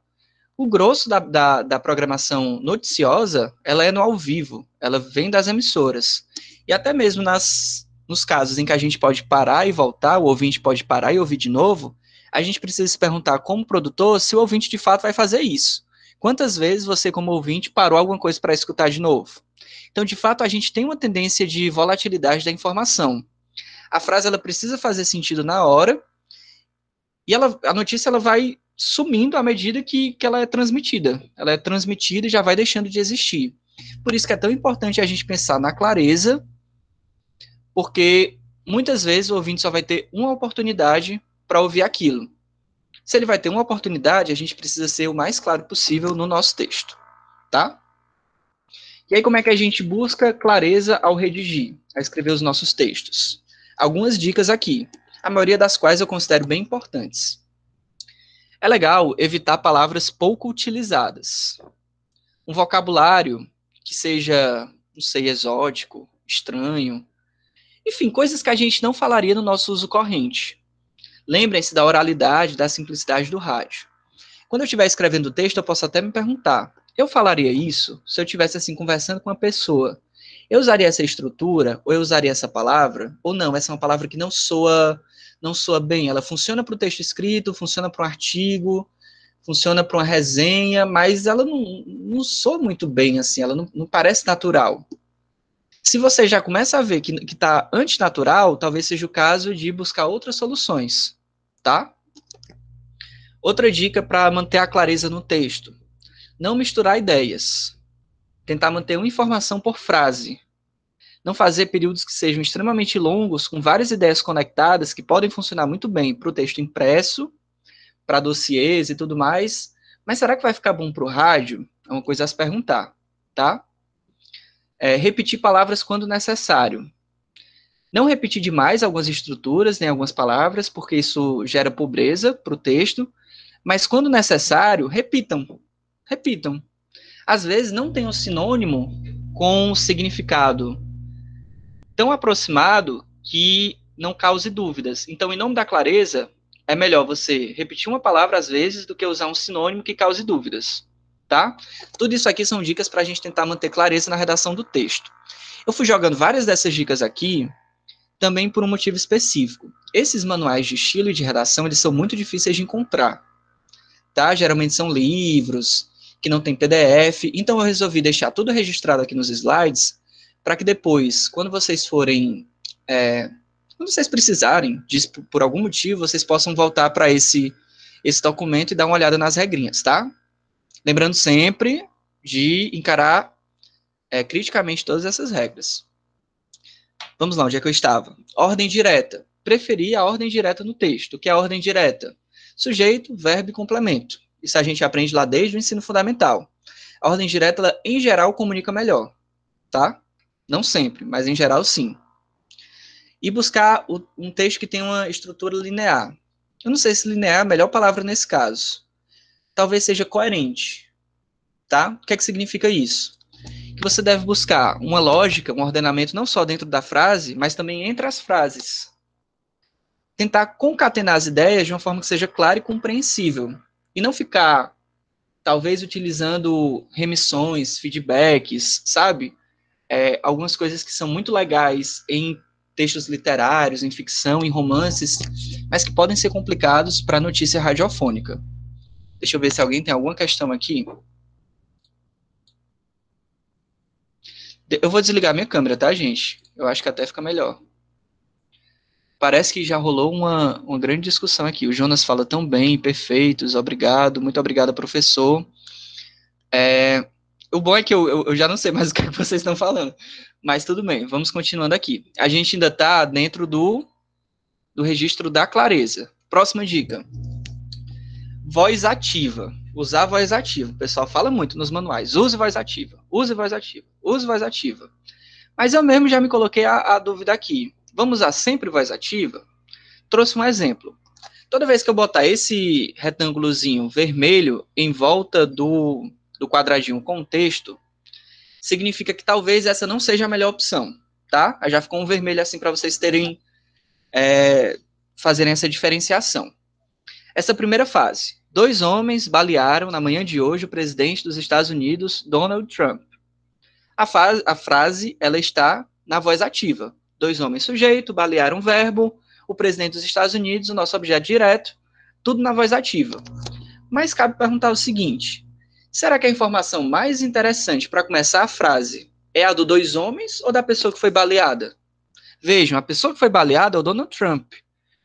o grosso da, da, da, programação noticiosa, ela é no ao vivo, ela vem das emissoras. E até mesmo nas nos casos em que a gente pode parar e voltar, o ouvinte pode parar e ouvir de novo, a gente precisa se perguntar, como produtor, se o ouvinte de fato vai fazer isso. Quantas vezes você, como ouvinte, parou alguma coisa para escutar de novo? Então, de fato, a gente tem uma tendência de volatilidade da informação. A frase ela precisa fazer sentido na hora, e ela, a notícia ela vai sumindo à medida que, que ela é transmitida. Ela é transmitida e já vai deixando de existir. Por isso que é tão importante a gente pensar na clareza, porque muitas vezes o ouvinte só vai ter uma oportunidade para ouvir aquilo. Se ele vai ter uma oportunidade, a gente precisa ser o mais claro possível no nosso texto, tá? E aí como é que a gente busca clareza ao redigir, a escrever os nossos textos? Algumas dicas aqui, a maioria das quais eu considero bem importantes. É legal evitar palavras pouco utilizadas. Um vocabulário que seja, não sei, exótico, estranho. Enfim, coisas que a gente não falaria no nosso uso corrente. Lembrem-se da oralidade, da simplicidade do rádio. Quando eu estiver escrevendo o texto, eu posso até me perguntar: eu falaria isso se eu estivesse assim conversando com uma pessoa? Eu usaria essa estrutura ou eu usaria essa palavra? Ou não, essa é uma palavra que não soa não soa bem. Ela funciona para o texto escrito, funciona para um artigo, funciona para uma resenha, mas ela não, não soa muito bem, assim, ela não, não parece natural. Se você já começa a ver que está antinatural, talvez seja o caso de buscar outras soluções, tá? Outra dica para manter a clareza no texto: não misturar ideias. Tentar manter uma informação por frase. Não fazer períodos que sejam extremamente longos, com várias ideias conectadas, que podem funcionar muito bem para o texto impresso, para dossiês e tudo mais. Mas será que vai ficar bom para o rádio? É uma coisa a se perguntar, tá? É, repetir palavras quando necessário. Não repetir demais algumas estruturas, nem algumas palavras, porque isso gera pobreza para o texto. Mas quando necessário, repitam. Repitam. Às vezes não tem um sinônimo com significado tão aproximado que não cause dúvidas. Então, em nome da clareza, é melhor você repetir uma palavra às vezes do que usar um sinônimo que cause dúvidas, tá? Tudo isso aqui são dicas para a gente tentar manter clareza na redação do texto. Eu fui jogando várias dessas dicas aqui também por um motivo específico. Esses manuais de estilo e de redação, eles são muito difíceis de encontrar, tá? Geralmente são livros que não tem PDF, então eu resolvi deixar tudo registrado aqui nos slides para que depois, quando vocês forem, é, quando vocês precisarem por algum motivo, vocês possam voltar para esse, esse documento e dar uma olhada nas regrinhas, tá? Lembrando sempre de encarar é, criticamente todas essas regras. Vamos lá, onde é que eu estava? Ordem direta. Preferir a ordem direta no texto. O que é a ordem direta? Sujeito, verbo e complemento. Isso a gente aprende lá desde o ensino fundamental. A ordem direta, ela, em geral, comunica melhor, tá? Não sempre, mas em geral sim. E buscar o, um texto que tenha uma estrutura linear. Eu não sei se linear é a melhor palavra nesse caso. Talvez seja coerente. Tá? O que é que significa isso? Que você deve buscar uma lógica, um ordenamento não só dentro da frase, mas também entre as frases. Tentar concatenar as ideias de uma forma que seja clara e compreensível. E não ficar, talvez, utilizando remissões, feedbacks, sabe? é, algumas coisas que são muito legais em textos literários, em ficção, em romances, mas que podem ser complicados para notícia radiofônica. Deixa eu ver se alguém tem alguma questão aqui. Eu vou desligar minha câmera, tá, gente? Eu acho que até fica melhor. Parece que já rolou uma, uma grande discussão aqui. O Jonas fala tão bem, perfeitos, obrigado, muito obrigado, professor. É, o bom é que eu, eu, eu, já não sei mais o que, é que vocês estão falando. Mas tudo bem, vamos continuando aqui. A gente ainda está dentro do, do registro da clareza. Próxima dica. Voz ativa. Usar voz ativa. O pessoal fala muito nos manuais. Use voz ativa. Use voz ativa. Use voz ativa. Mas eu mesmo já me coloquei a, a dúvida aqui. Vamos usar sempre voz ativa? Trouxe um exemplo. Toda vez que eu botar esse retângulozinho vermelho em volta do, do quadradinho com texto, significa que talvez essa não seja a melhor opção, tá? Já ficou um vermelho assim para vocês terem, é, fazerem essa diferenciação. Essa primeira fase. Dois homens balearam na manhã de hoje o presidente dos Estados Unidos, Donald Trump. A, a frase, ela está na voz ativa. Dois homens sujeito, balearam verbo, o presidente dos Estados Unidos, o nosso objeto direto, tudo na voz ativa. Mas cabe perguntar o seguinte: será que a informação mais interessante para começar a frase é a do dois homens ou da pessoa que foi baleada? Vejam, a pessoa que foi baleada é o Donald Trump,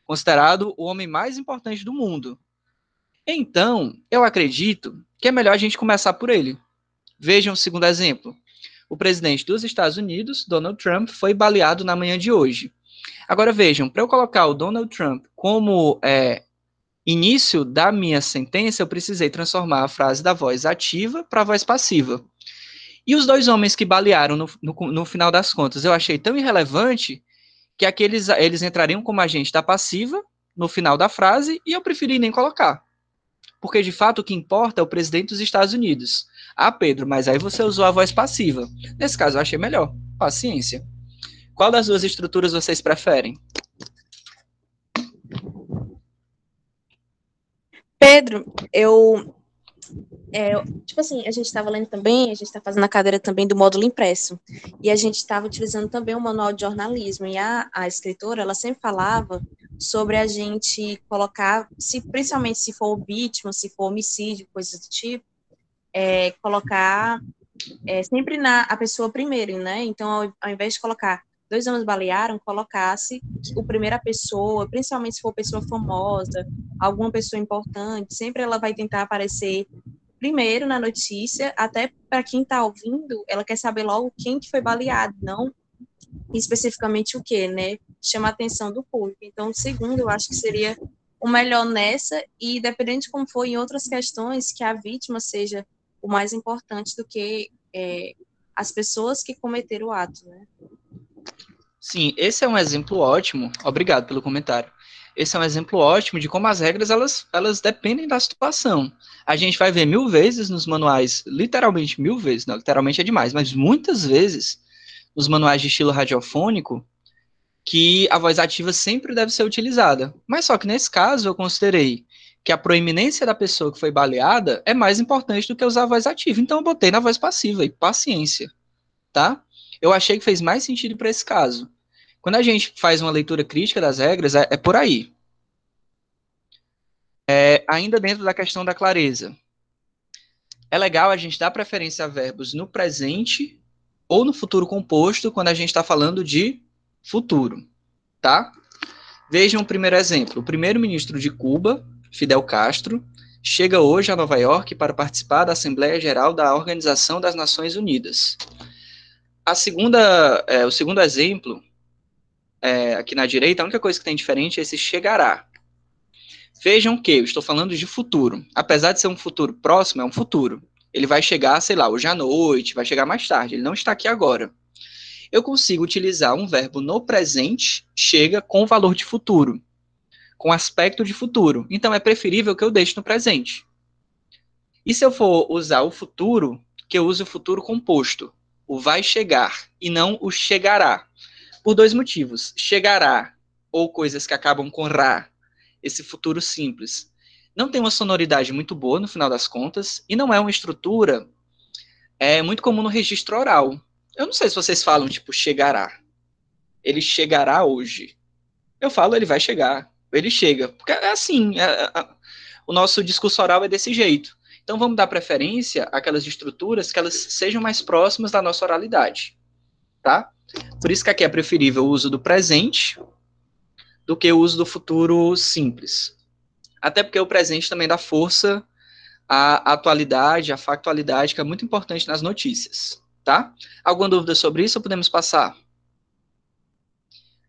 considerado o homem mais importante do mundo. Então, eu acredito que é melhor a gente começar por ele. Vejam o segundo exemplo. O presidente dos Estados Unidos, Donald Trump, foi baleado na manhã de hoje. Agora vejam, para eu colocar o Donald Trump como é, início da minha sentença, eu precisei transformar a frase da voz ativa para a voz passiva. E os dois homens que balearam no, no, no, final das contas, eu achei tão irrelevante que aqueles eles entrariam como agente da passiva no final da frase e eu preferi nem colocar. Porque de fato o que importa é o presidente dos Estados Unidos. Ah, Pedro, mas aí você usou a voz passiva. Nesse caso eu achei melhor. Paciência. Qual das duas estruturas vocês preferem? Pedro, eu. É, tipo assim, a gente estava lendo também, a gente está fazendo a cadeira também do módulo impresso. E a gente estava utilizando também o manual de jornalismo. E a, a escritora, ela sempre falava sobre a gente colocar, se, principalmente se for vítima, se for homicídio, coisas do tipo, é, colocar é, sempre na a pessoa primeiro, né? Então, ao, ao invés de colocar dois homens balearam, colocasse o primeira pessoa, principalmente se for pessoa famosa, alguma pessoa importante, sempre ela vai tentar aparecer primeiro na notícia, até para quem está ouvindo, ela quer saber logo quem que foi baleado, não especificamente o que, né? Chama a atenção do público. Então, segundo, eu acho que seria o melhor nessa, e dependendo de como for em outras questões, que a vítima seja o mais importante do que é, as pessoas que cometeram o ato, né? Sim, esse é um exemplo ótimo. Obrigado pelo comentário. Esse é um exemplo ótimo de como as regras elas, elas dependem da situação. A gente vai ver mil vezes nos manuais, literalmente mil vezes, não, literalmente é demais, mas muitas vezes nos manuais de estilo radiofônico que a voz ativa sempre deve ser utilizada. Mas só que nesse caso eu considerei que a proeminência da pessoa que foi baleada é mais importante do que usar a voz ativa. Então eu botei na voz passiva e paciência, tá? eu achei que fez mais sentido para esse caso. Quando a gente faz uma leitura crítica das regras, é, é por aí. É, ainda dentro da questão da clareza. É legal a gente dar preferência a verbos no presente ou no futuro composto quando a gente está falando de futuro, tá? Vejam o primeiro exemplo. O primeiro-ministro de Cuba, Fidel Castro, chega hoje a Nova York para participar da Assembleia Geral da Organização das Nações Unidas. A segunda, é, o segundo exemplo, é, aqui na direita, a única coisa que tem diferente é esse chegará. Vejam que eu estou falando de futuro. Apesar de ser um futuro próximo, é um futuro. Ele vai chegar, sei lá, hoje à noite, vai chegar mais tarde. Ele não está aqui agora. Eu consigo utilizar um verbo no presente, chega com valor de futuro, com aspecto de futuro. Então é preferível que eu deixe no presente. E se eu for usar o futuro, que eu use o futuro composto o vai chegar e não o chegará. Por dois motivos. Chegará, ou coisas que acabam com ra, esse futuro simples, não tem uma sonoridade muito boa no final das contas, e não é uma estrutura é muito comum no registro oral. Eu não sei se vocês falam, tipo, chegará. Ele chegará hoje. Eu falo, ele vai chegar. Ele chega. Porque é assim, é, é, o nosso discurso oral é desse jeito. Então vamos dar preferência àquelas estruturas que elas sejam mais próximas da nossa oralidade, tá? Por isso que aqui é preferível o uso do presente do que o uso do futuro simples. Até porque o presente também dá força à atualidade, à factualidade, que é muito importante nas notícias, tá? Alguma dúvida sobre isso ou podemos passar?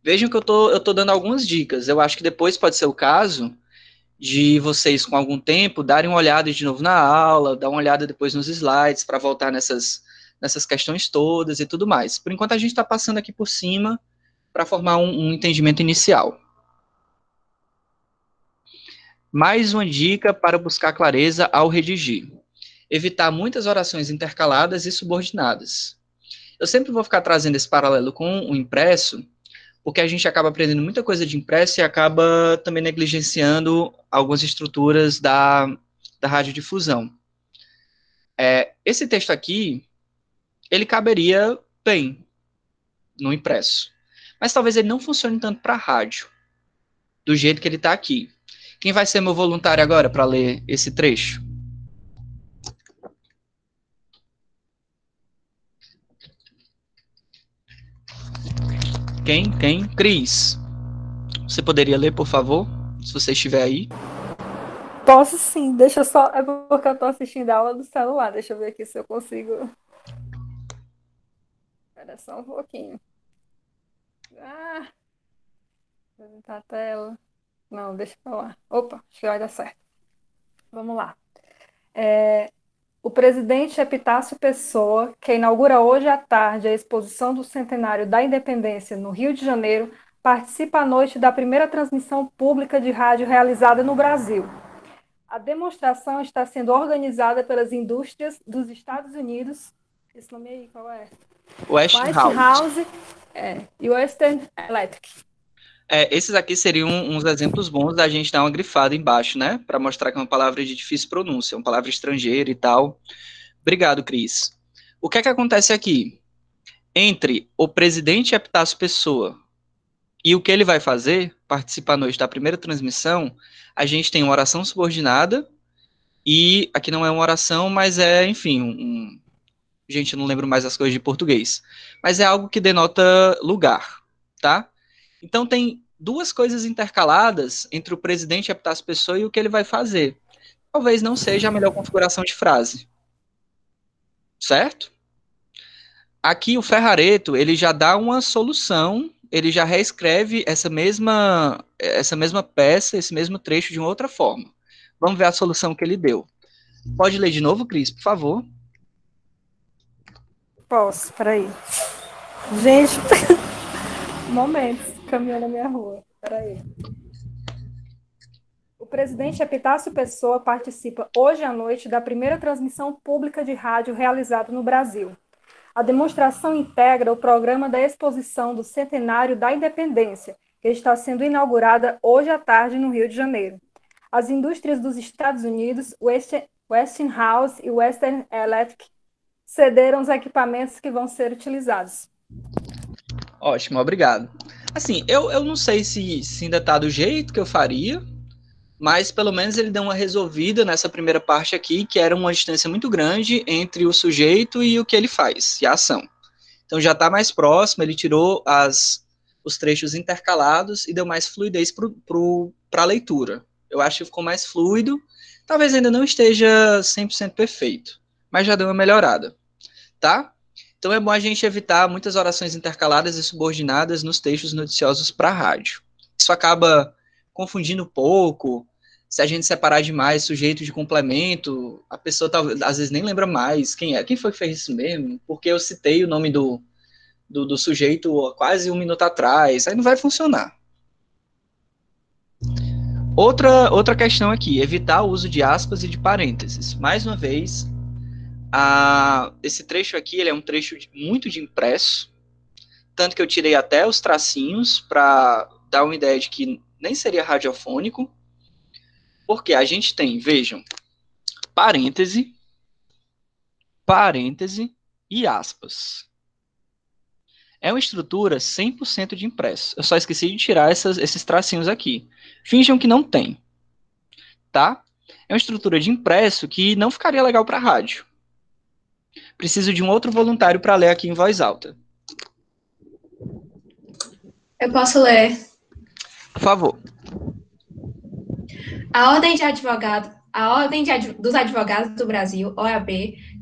Vejam que eu tô, eu tô dando algumas dicas. Eu acho que depois pode ser o caso de vocês, com algum tempo, darem uma olhada de novo na aula, dar uma olhada depois nos slides, para voltar nessas, nessas questões todas e tudo mais. Por enquanto, a gente está passando aqui por cima para formar um, um entendimento inicial. Mais uma dica para buscar clareza ao redigir. Evitar muitas orações intercaladas e subordinadas. Eu sempre vou ficar trazendo esse paralelo com o impresso, porque a gente acaba aprendendo muita coisa de impresso e acaba também negligenciando algumas estruturas da, da radiodifusão. É, esse texto aqui, ele caberia bem no impresso. mas talvez ele não funcione tanto para rádio, do jeito que ele está aqui. Quem vai ser meu voluntário agora para ler esse trecho? Quem? Quem? Cris. Você poderia ler, por favor? Se você estiver aí. Posso sim, deixa só. É porque eu tô assistindo a aula do celular. Deixa eu ver aqui se eu consigo. Espera só um pouquinho. Ah! Apresentar a tela. Não, deixa eu falar. Opa, acho que vai dar certo. Vamos lá. É, o presidente Epitácio Pessoa, que inaugura hoje à tarde a exposição do centenário da independência no Rio de Janeiro, participa à noite da primeira transmissão pública de rádio realizada no Brasil. A demonstração está sendo organizada pelas indústrias dos Estados Unidos. Esse nome aí, qual é? Westinghouse. Westinghouse é, e Western Electric. É, esses aqui seriam uns exemplos bons da gente dar uma grifada embaixo, né? Para mostrar que é uma palavra de difícil pronúncia, uma palavra estrangeira e tal. Obrigado, Cris. O que é que acontece aqui? Entre o presidente Epitácio Pessoa e o que ele vai fazer, participar à noite da primeira transmissão, a gente tem uma oração subordinada, e aqui não é uma oração, mas é, enfim, um, gente, não lembro mais as coisas de português, mas é algo que denota lugar, tá? Então tem duas coisas intercaladas entre o presidente Epitácio Pessoa e o que ele vai fazer. Talvez não seja a melhor configuração de frase. Certo? Aqui o Ferrareto, ele já dá uma solução, ele já reescreve essa mesma essa mesma peça, esse mesmo trecho de uma outra forma. Vamos ver a solução que ele deu. Pode ler de novo, Cris, por favor? Posso, peraí. Gente, momentos caminhando na minha rua. Peraí. O presidente Epitácio Pessoa participa hoje à noite da primeira transmissão pública de rádio realizada no Brasil. A demonstração integra o programa da exposição do Centenário da Independência, que está sendo inaugurada hoje à tarde no Rio de Janeiro. As indústrias dos Estados Unidos, Westinghouse e Western Electric, cederam os equipamentos que vão ser utilizados. Ótimo, obrigado. Assim, eu, eu não sei se, se ainda tá do jeito que eu faria, mas pelo menos ele deu uma resolvida nessa primeira parte aqui, que era uma distância muito grande entre o sujeito e o que ele faz, e a ação. Então já está mais próximo, ele tirou as, os trechos intercalados e deu mais fluidez para a leitura. Eu acho que ficou mais fluido, talvez ainda não esteja 100% perfeito, mas já deu uma melhorada, tá? Então é bom a gente evitar muitas orações intercaladas e subordinadas nos textos noticiosos para rádio. Isso acaba confundindo pouco. Se a gente separar demais sujeito de complemento, a pessoa talvez às vezes nem lembra mais quem é, quem foi que fez isso mesmo, porque eu citei o nome do, do, do sujeito quase um minuto atrás, aí não vai funcionar. Outra, outra questão aqui, evitar o uso de aspas e de parênteses. Mais uma vez, esse trecho aqui ele é um trecho de, muito de impresso, tanto que eu tirei até os tracinhos para dar uma ideia de que nem seria radiofônico, porque a gente tem, vejam, parêntese, parêntese e aspas. É uma estrutura 100% de impresso. Eu só esqueci de tirar essas, esses tracinhos aqui. Finjam que não tem. Tá? É uma estrutura de impresso que não ficaria legal para rádio. Preciso de um outro voluntário para ler aqui em voz alta. Eu posso ler. Por favor. A Ordem de Advogado, a Ordem de, dos Advogados do Brasil, OAB,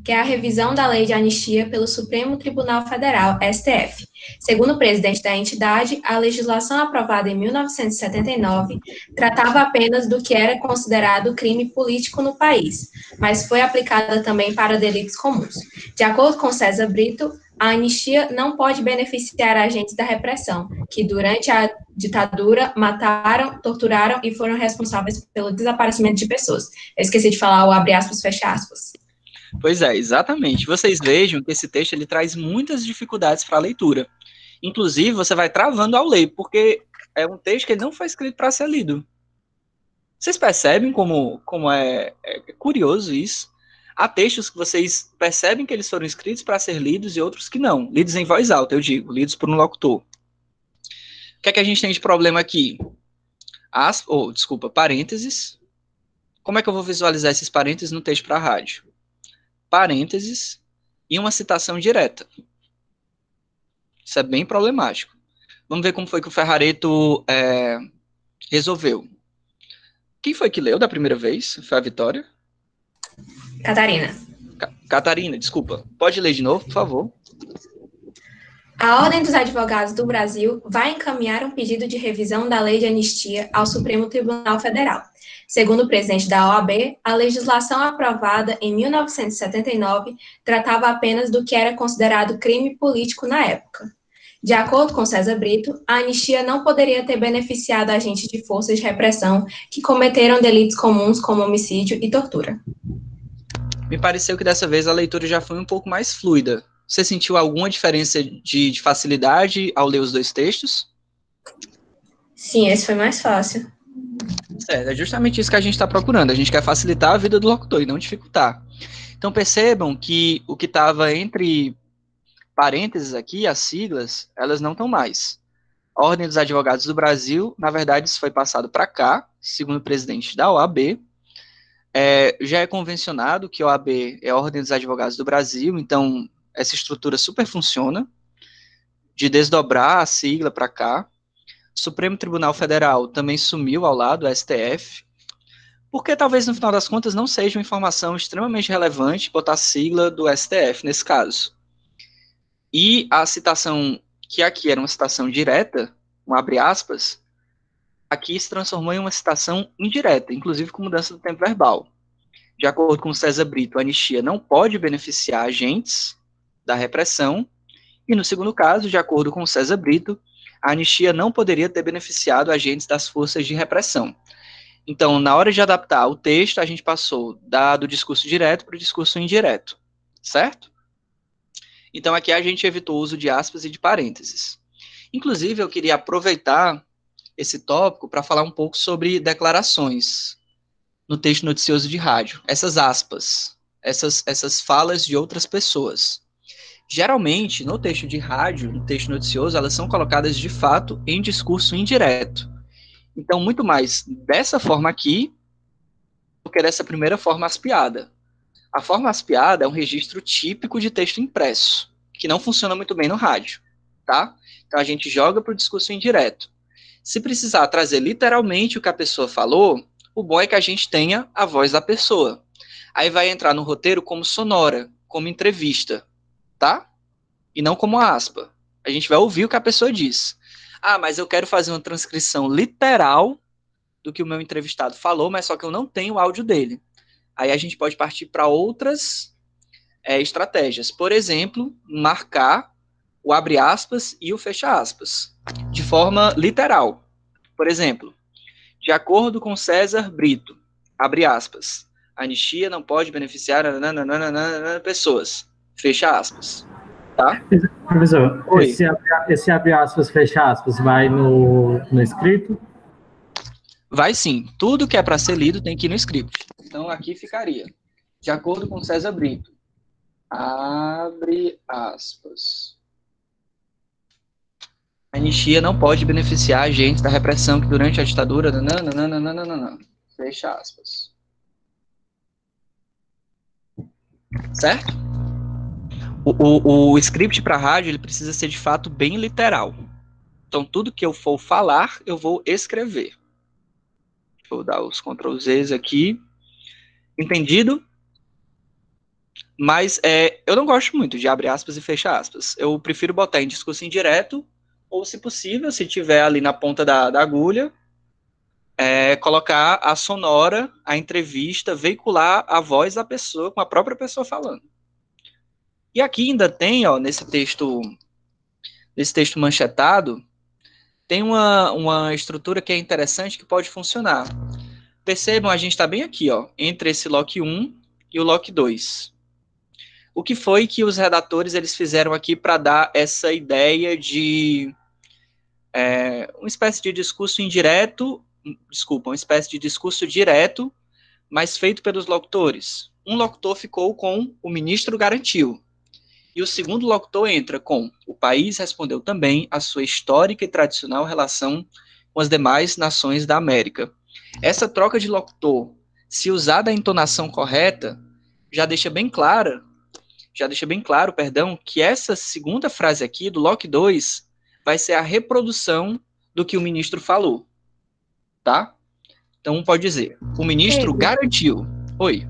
que é a revisão da lei de anistia pelo Supremo Tribunal Federal, STF. Segundo o presidente da entidade, a legislação aprovada em 1979 tratava apenas do que era considerado crime político no país, mas foi aplicada também para delitos comuns. De acordo com César Brito, a anistia não pode beneficiar agentes da repressão, que durante a ditadura mataram, torturaram e foram responsáveis pelo desaparecimento de pessoas. Eu esqueci de falar o abre aspas, fecha aspas. Pois é, exatamente. Vocês vejam que esse texto ele traz muitas dificuldades para a leitura. Inclusive, você vai travando ao ler, porque é um texto que não foi escrito para ser lido. Vocês percebem como, como é, é curioso isso? Há textos que vocês percebem que eles foram escritos para ser lidos e outros que não. Lidos em voz alta, eu digo, lidos por um locutor. O que é que a gente tem de problema aqui? As, oh, desculpa, parênteses. Como é que eu vou visualizar esses parênteses no texto para a rádio? Parênteses e uma citação direta. Isso é bem problemático. Vamos ver como foi que o Ferrareto é, resolveu. Quem foi que leu da primeira vez? Foi a Vitória? Catarina. Catarina, desculpa. Pode ler de novo, por favor. A Ordem dos Advogados do Brasil vai encaminhar um pedido de revisão da lei de anistia ao Supremo Tribunal Federal. Segundo o presidente da OAB, a legislação aprovada em 1979 tratava apenas do que era considerado crime político na época. De acordo com César Brito, a anistia não poderia ter beneficiado agentes de forças de repressão que cometeram delitos comuns como homicídio e tortura. Me pareceu que dessa vez a leitura já foi um pouco mais fluida. Você sentiu alguma diferença de, de facilidade ao ler os dois textos? Sim, esse foi mais fácil. É, é justamente isso que a gente está procurando. A gente quer facilitar a vida do locutor e não dificultar. Então percebam que o que estava entre parênteses aqui, as siglas, elas não estão mais. A Ordem dos Advogados do Brasil, na verdade, isso foi passado para cá, segundo o presidente da OAB, é, já é convencionado que a OAB é a Ordem dos Advogados do Brasil, então essa estrutura super funciona, de desdobrar a sigla para cá. O Supremo Tribunal Federal também sumiu ao lado, o STF, porque talvez no final das contas não seja uma informação extremamente relevante botar a sigla do STF nesse caso. E a citação, que aqui era uma citação direta, um abre aspas, aqui se transformou em uma citação indireta, inclusive com mudança do tempo verbal. De acordo com César Brito, a anistia não pode beneficiar agentes da repressão, e no segundo caso, de acordo com César Brito, a anistia não poderia ter beneficiado agentes das forças de repressão. Então, na hora de adaptar o texto, a gente passou da, do discurso direto para o discurso indireto, certo? Então, aqui a gente evitou o uso de aspas e de parênteses. Inclusive, eu queria aproveitar esse tópico para falar um pouco sobre declarações no texto noticioso de rádio. Essas aspas, essas, essas falas de outras pessoas. Geralmente, no texto de rádio, no texto noticioso, elas são colocadas de fato em discurso indireto. Então, muito mais dessa forma aqui do que dessa primeira forma aspiada. A forma aspiada é um registro típico de texto impresso, que não funciona muito bem no rádio, tá? Então a gente joga para o discurso indireto. Se precisar trazer literalmente o que a pessoa falou, o bom é que a gente tenha a voz da pessoa. Aí vai entrar no roteiro como sonora, como entrevista, tá? E não como aspa. A gente vai ouvir o que a pessoa diz. Ah, mas eu quero fazer uma transcrição literal do que o meu entrevistado falou, mas só que eu não tenho o áudio dele. Aí a gente pode partir para outras é, estratégias. Por exemplo, marcar o abre aspas e o fecha aspas, de forma literal. Por exemplo, de acordo com César Brito, abre aspas, a anistia não pode beneficiar nananana, pessoas, fecha aspas. Tá? Professor, esse abre, esse abre aspas, fecha aspas, vai no, no escrito? Vai sim. Tudo que é para ser lido tem que ir no script. Então aqui ficaria, de acordo com César Brito, abre aspas. A anistia não pode beneficiar agentes da repressão que durante a ditadura. Nananana, fecha aspas. Certo? O, o, o script para rádio ele precisa ser de fato bem literal. Então, tudo que eu for falar, eu vou escrever. Vou dar os Ctrl Zs aqui. Entendido? Mas é, eu não gosto muito de abrir aspas e fechar aspas. Eu prefiro botar em discurso indireto ou, se possível, se tiver ali na ponta da, da agulha, é, colocar a sonora, a entrevista, veicular a voz da pessoa com a própria pessoa falando. E aqui ainda tem, ó, nesse texto, nesse texto manchetado, tem uma, uma estrutura que é interessante que pode funcionar. Percebam, a gente está bem aqui, ó, entre esse lock 1 e o lock 2. O que foi que os redatores eles fizeram aqui para dar essa ideia de é, uma espécie de discurso indireto, desculpa, uma espécie de discurso direto, mas feito pelos locutores. Um locutor ficou com o ministro garantiu, e o segundo locutor entra com: o país respondeu também a sua histórica e tradicional relação com as demais nações da América. Essa troca de locutor, se usada a entonação correta, já deixa bem clara, já deixa bem claro, perdão, que essa segunda frase aqui do Lock 2 vai ser a reprodução do que o ministro falou. Tá? Então pode dizer, o ministro garantiu. Oi.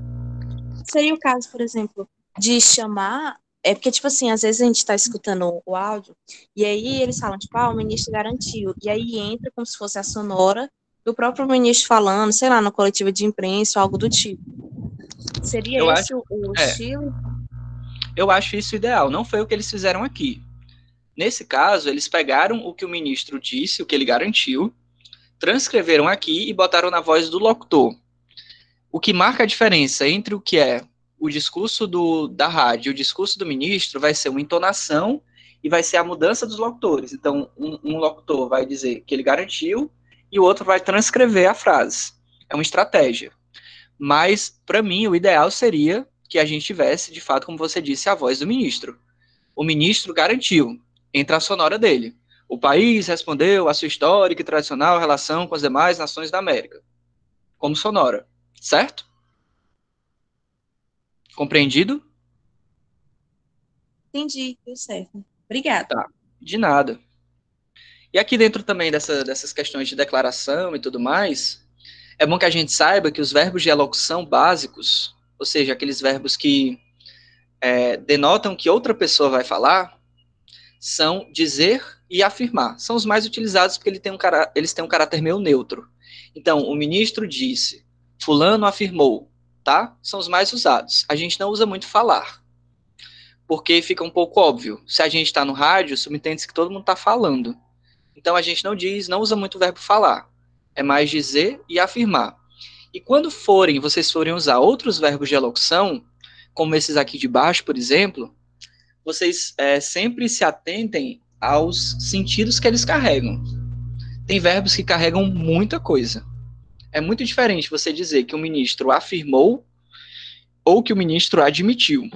Seria o caso, por exemplo, de chamar é porque, tipo assim, às vezes a gente está escutando o áudio, e aí eles falam, tipo, ah, o ministro garantiu. E aí entra como se fosse a sonora do próprio ministro falando, sei lá, na coletiva de imprensa ou algo do tipo. Seria eu esse acho, o, é, estilo? Eu acho isso ideal. Não foi o que eles fizeram aqui. Nesse caso, eles pegaram o que o ministro disse, o que ele garantiu, transcreveram aqui e botaram na voz do locutor. O que marca a diferença entre o que é o discurso do, da rádio e o discurso do ministro vai ser uma entonação e vai ser a mudança dos locutores. Então, um, um locutor vai dizer que ele garantiu e o outro vai transcrever a frase. É uma estratégia. Mas, para mim, o ideal seria que a gente tivesse, de fato, como você disse, a voz do ministro. O ministro garantiu, entre a sonora dele. O país respondeu a sua histórica e tradicional relação com as demais nações da América. Como sonora. Certo? Compreendido? Entendi, deu certo. Obrigada. Tá, de nada. E aqui dentro também dessa, dessas questões de declaração e tudo mais, é bom que a gente saiba que os verbos de elocução básicos, ou seja, aqueles verbos que é, denotam que outra pessoa vai falar, são dizer e afirmar. São os mais utilizados porque ele tem um eles têm um caráter meio neutro. Então, o ministro disse, fulano afirmou, tá? São os mais usados. A gente não usa muito falar, porque fica um pouco óbvio. Se a gente está no rádio, subentende-se que todo mundo está falando. Então a gente não diz, não usa muito o verbo falar. É mais dizer e afirmar. E quando forem, vocês forem usar outros verbos de elocução, como esses aqui de baixo, por exemplo, vocês é, sempre se atentem aos sentidos que eles carregam. Tem verbos que carregam muita coisa. É muito diferente você dizer que o ministro afirmou ou que o ministro admitiu.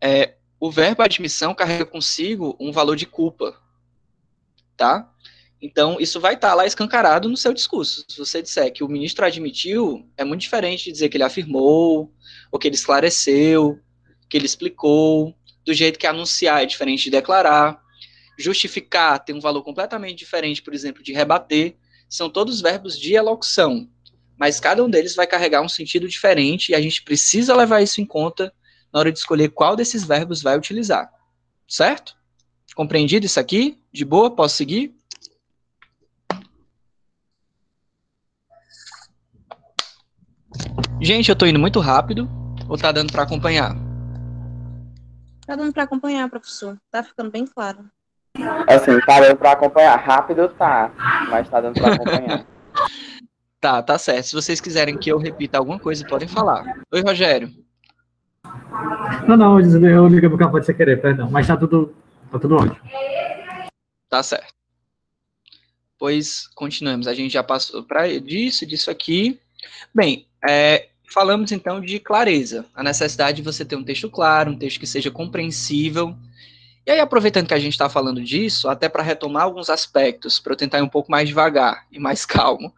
É, o verbo admissão carrega consigo um valor de culpa, tá? Então, isso vai estar tá lá escancarado no seu discurso. Se você disser que o ministro admitiu, é muito diferente de dizer que ele afirmou, ou que ele esclareceu, que ele explicou, do jeito que anunciar é diferente de declarar. Justificar tem um valor completamente diferente, por exemplo, de rebater são todos verbos de elocução, mas cada um deles vai carregar um sentido diferente e a gente precisa levar isso em conta na hora de escolher qual desses verbos vai utilizar. Certo? Compreendido isso aqui? De boa? Posso seguir? Gente, eu tô indo muito rápido ou tá dando para acompanhar? Tá dando para acompanhar, professor. Tá ficando bem claro. Assim, tá dando pra acompanhar. Rápido tá, mas tá dando pra acompanhar. tá, tá certo. Se vocês quiserem que eu repita alguma coisa, podem falar. Oi, Rogério. Não, não, eu liguei pro campo sem querer, perdão. Mas tá tudo, tá tudo ótimo. Tá certo. Pois continuamos. A gente já passou para disso, disso aqui. Bem, é, falamos então de clareza, a necessidade de você ter um texto claro, um texto que seja compreensível e aí, aproveitando que a gente está falando disso, até para retomar alguns aspectos, para eu tentar ir um pouco mais devagar e mais calmo,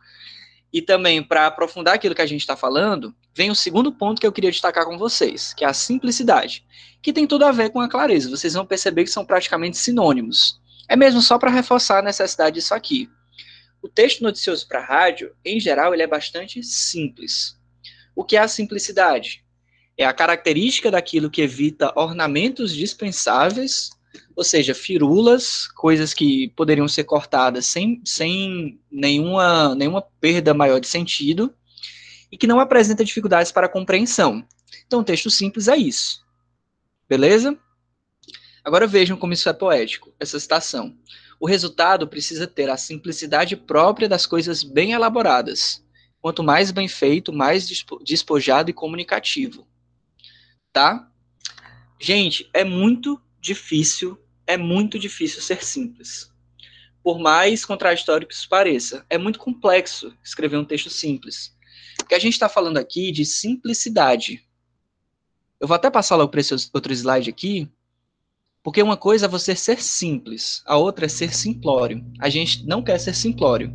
e também para aprofundar aquilo que a gente está falando, vem o segundo ponto que eu queria destacar com vocês, que é a simplicidade, que tem tudo a ver com a clareza. Vocês vão perceber que são praticamente sinônimos. É mesmo só para reforçar a necessidade disso aqui. O texto noticioso para rádio, em geral, ele é bastante simples. O que é a simplicidade? é a característica daquilo que evita ornamentos dispensáveis, ou seja, firulas, coisas que poderiam ser cortadas sem, sem nenhuma, nenhuma perda maior de sentido, e que não apresenta dificuldades para compreensão. Então, o texto simples é isso. Beleza? Agora vejam como isso é poético, essa citação. O resultado precisa ter a simplicidade própria das coisas bem elaboradas. Quanto mais bem feito, mais despojado e comunicativo tá? Gente, é muito difícil, é muito difícil ser simples. Por mais contraditório que isso pareça, é muito complexo escrever um texto simples. Porque a gente está falando aqui de simplicidade. Eu vou até passar logo para esse outro slide aqui, Porque uma coisa é você ser simples, a outra é ser simplório. A gente não quer ser simplório.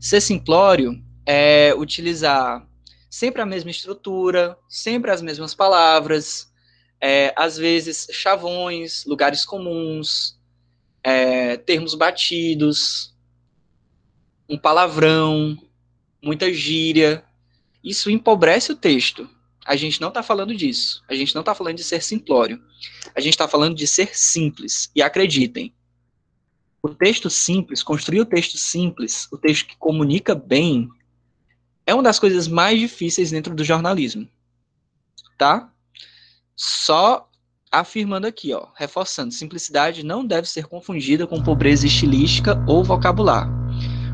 Ser simplório é utilizar sempre a mesma estrutura, sempre as mesmas palavras, é, às vezes chavões, lugares comuns, é, termos batidos, um palavrão, muita gíria. Isso empobrece o texto. A gente não está falando disso. A gente não está falando de ser simplório. A gente está falando de ser simples. E acreditem, o texto simples, construir o texto simples, o texto que comunica bem, é uma das coisas mais difíceis dentro do jornalismo. Tá? Só afirmando aqui, ó, reforçando, simplicidade não deve ser confundida com pobreza estilística ou vocabular.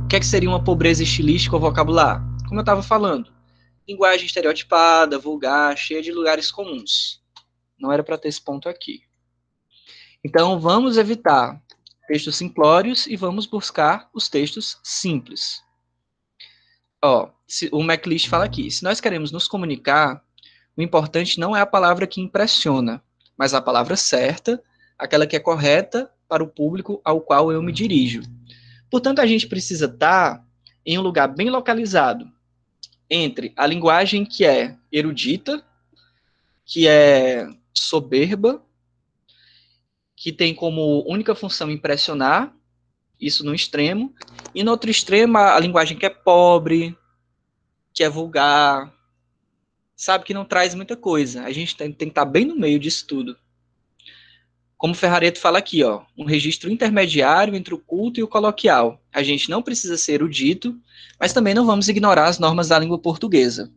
O que, é que seria uma pobreza estilística ou vocabular? Como eu estava falando, linguagem estereotipada, vulgar, cheia de lugares comuns. Não era para ter esse ponto aqui. Então, vamos evitar textos simplórios e vamos buscar os textos simples. Ó, se, o MacList fala aqui: se nós queremos nos comunicar, o importante não é a palavra que impressiona, mas a palavra certa, aquela que é correta para o público ao qual eu me dirijo. Portanto, a gente precisa estar em um lugar bem localizado, entre a linguagem que é erudita, que é soberba, que tem como única função impressionar, isso no extremo, e no outro extremo a, linguagem que é pobre, que é vulgar, sabe que não traz muita coisa. A gente tem, tem que estar bem no meio disso tudo. Como o Ferrareto fala aqui, ó, um registro intermediário entre o culto e o coloquial. A gente não precisa ser erudito, mas também não vamos ignorar as normas da língua portuguesa.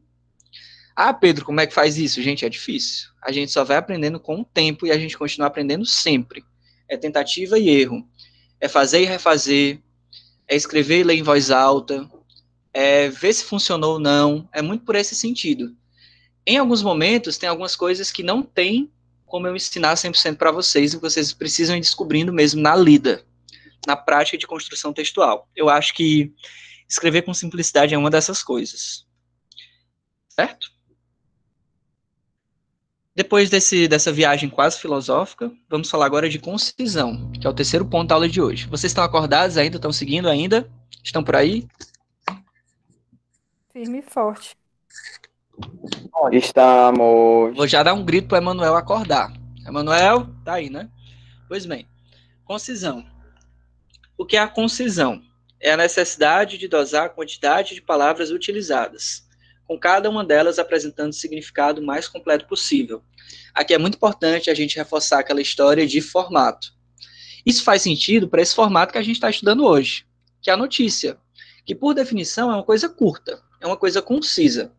Ah, Pedro, como é que faz isso? Gente, é difícil. A gente só vai aprendendo com o tempo e a gente continua aprendendo sempre. É tentativa e erro. É fazer e refazer. É escrever e ler em voz alta. É ver se funcionou ou não. É muito por esse sentido. Em alguns momentos, tem algumas coisas que não tem como eu ensinar 100% para vocês e vocês precisam ir descobrindo mesmo na lida, na prática de construção textual. Eu acho que escrever com simplicidade é uma dessas coisas. Certo? Depois desse, dessa viagem quase filosófica, vamos falar agora de concisão, que é o terceiro ponto da aula de hoje. Vocês estão acordados ainda? Estão seguindo ainda? Estão por aí? Firme e forte. Estamos. Vou já dar um grito para Emanuel acordar. Emanuel, tá aí, né? Pois bem, concisão. O que é a concisão? É a necessidade de dosar a quantidade de palavras utilizadas, com cada uma delas apresentando o significado mais completo possível. Aqui é muito importante a gente reforçar aquela história de formato. Isso faz sentido para esse formato que a gente está estudando hoje, que é a notícia, que por definição é uma coisa curta, é uma coisa concisa.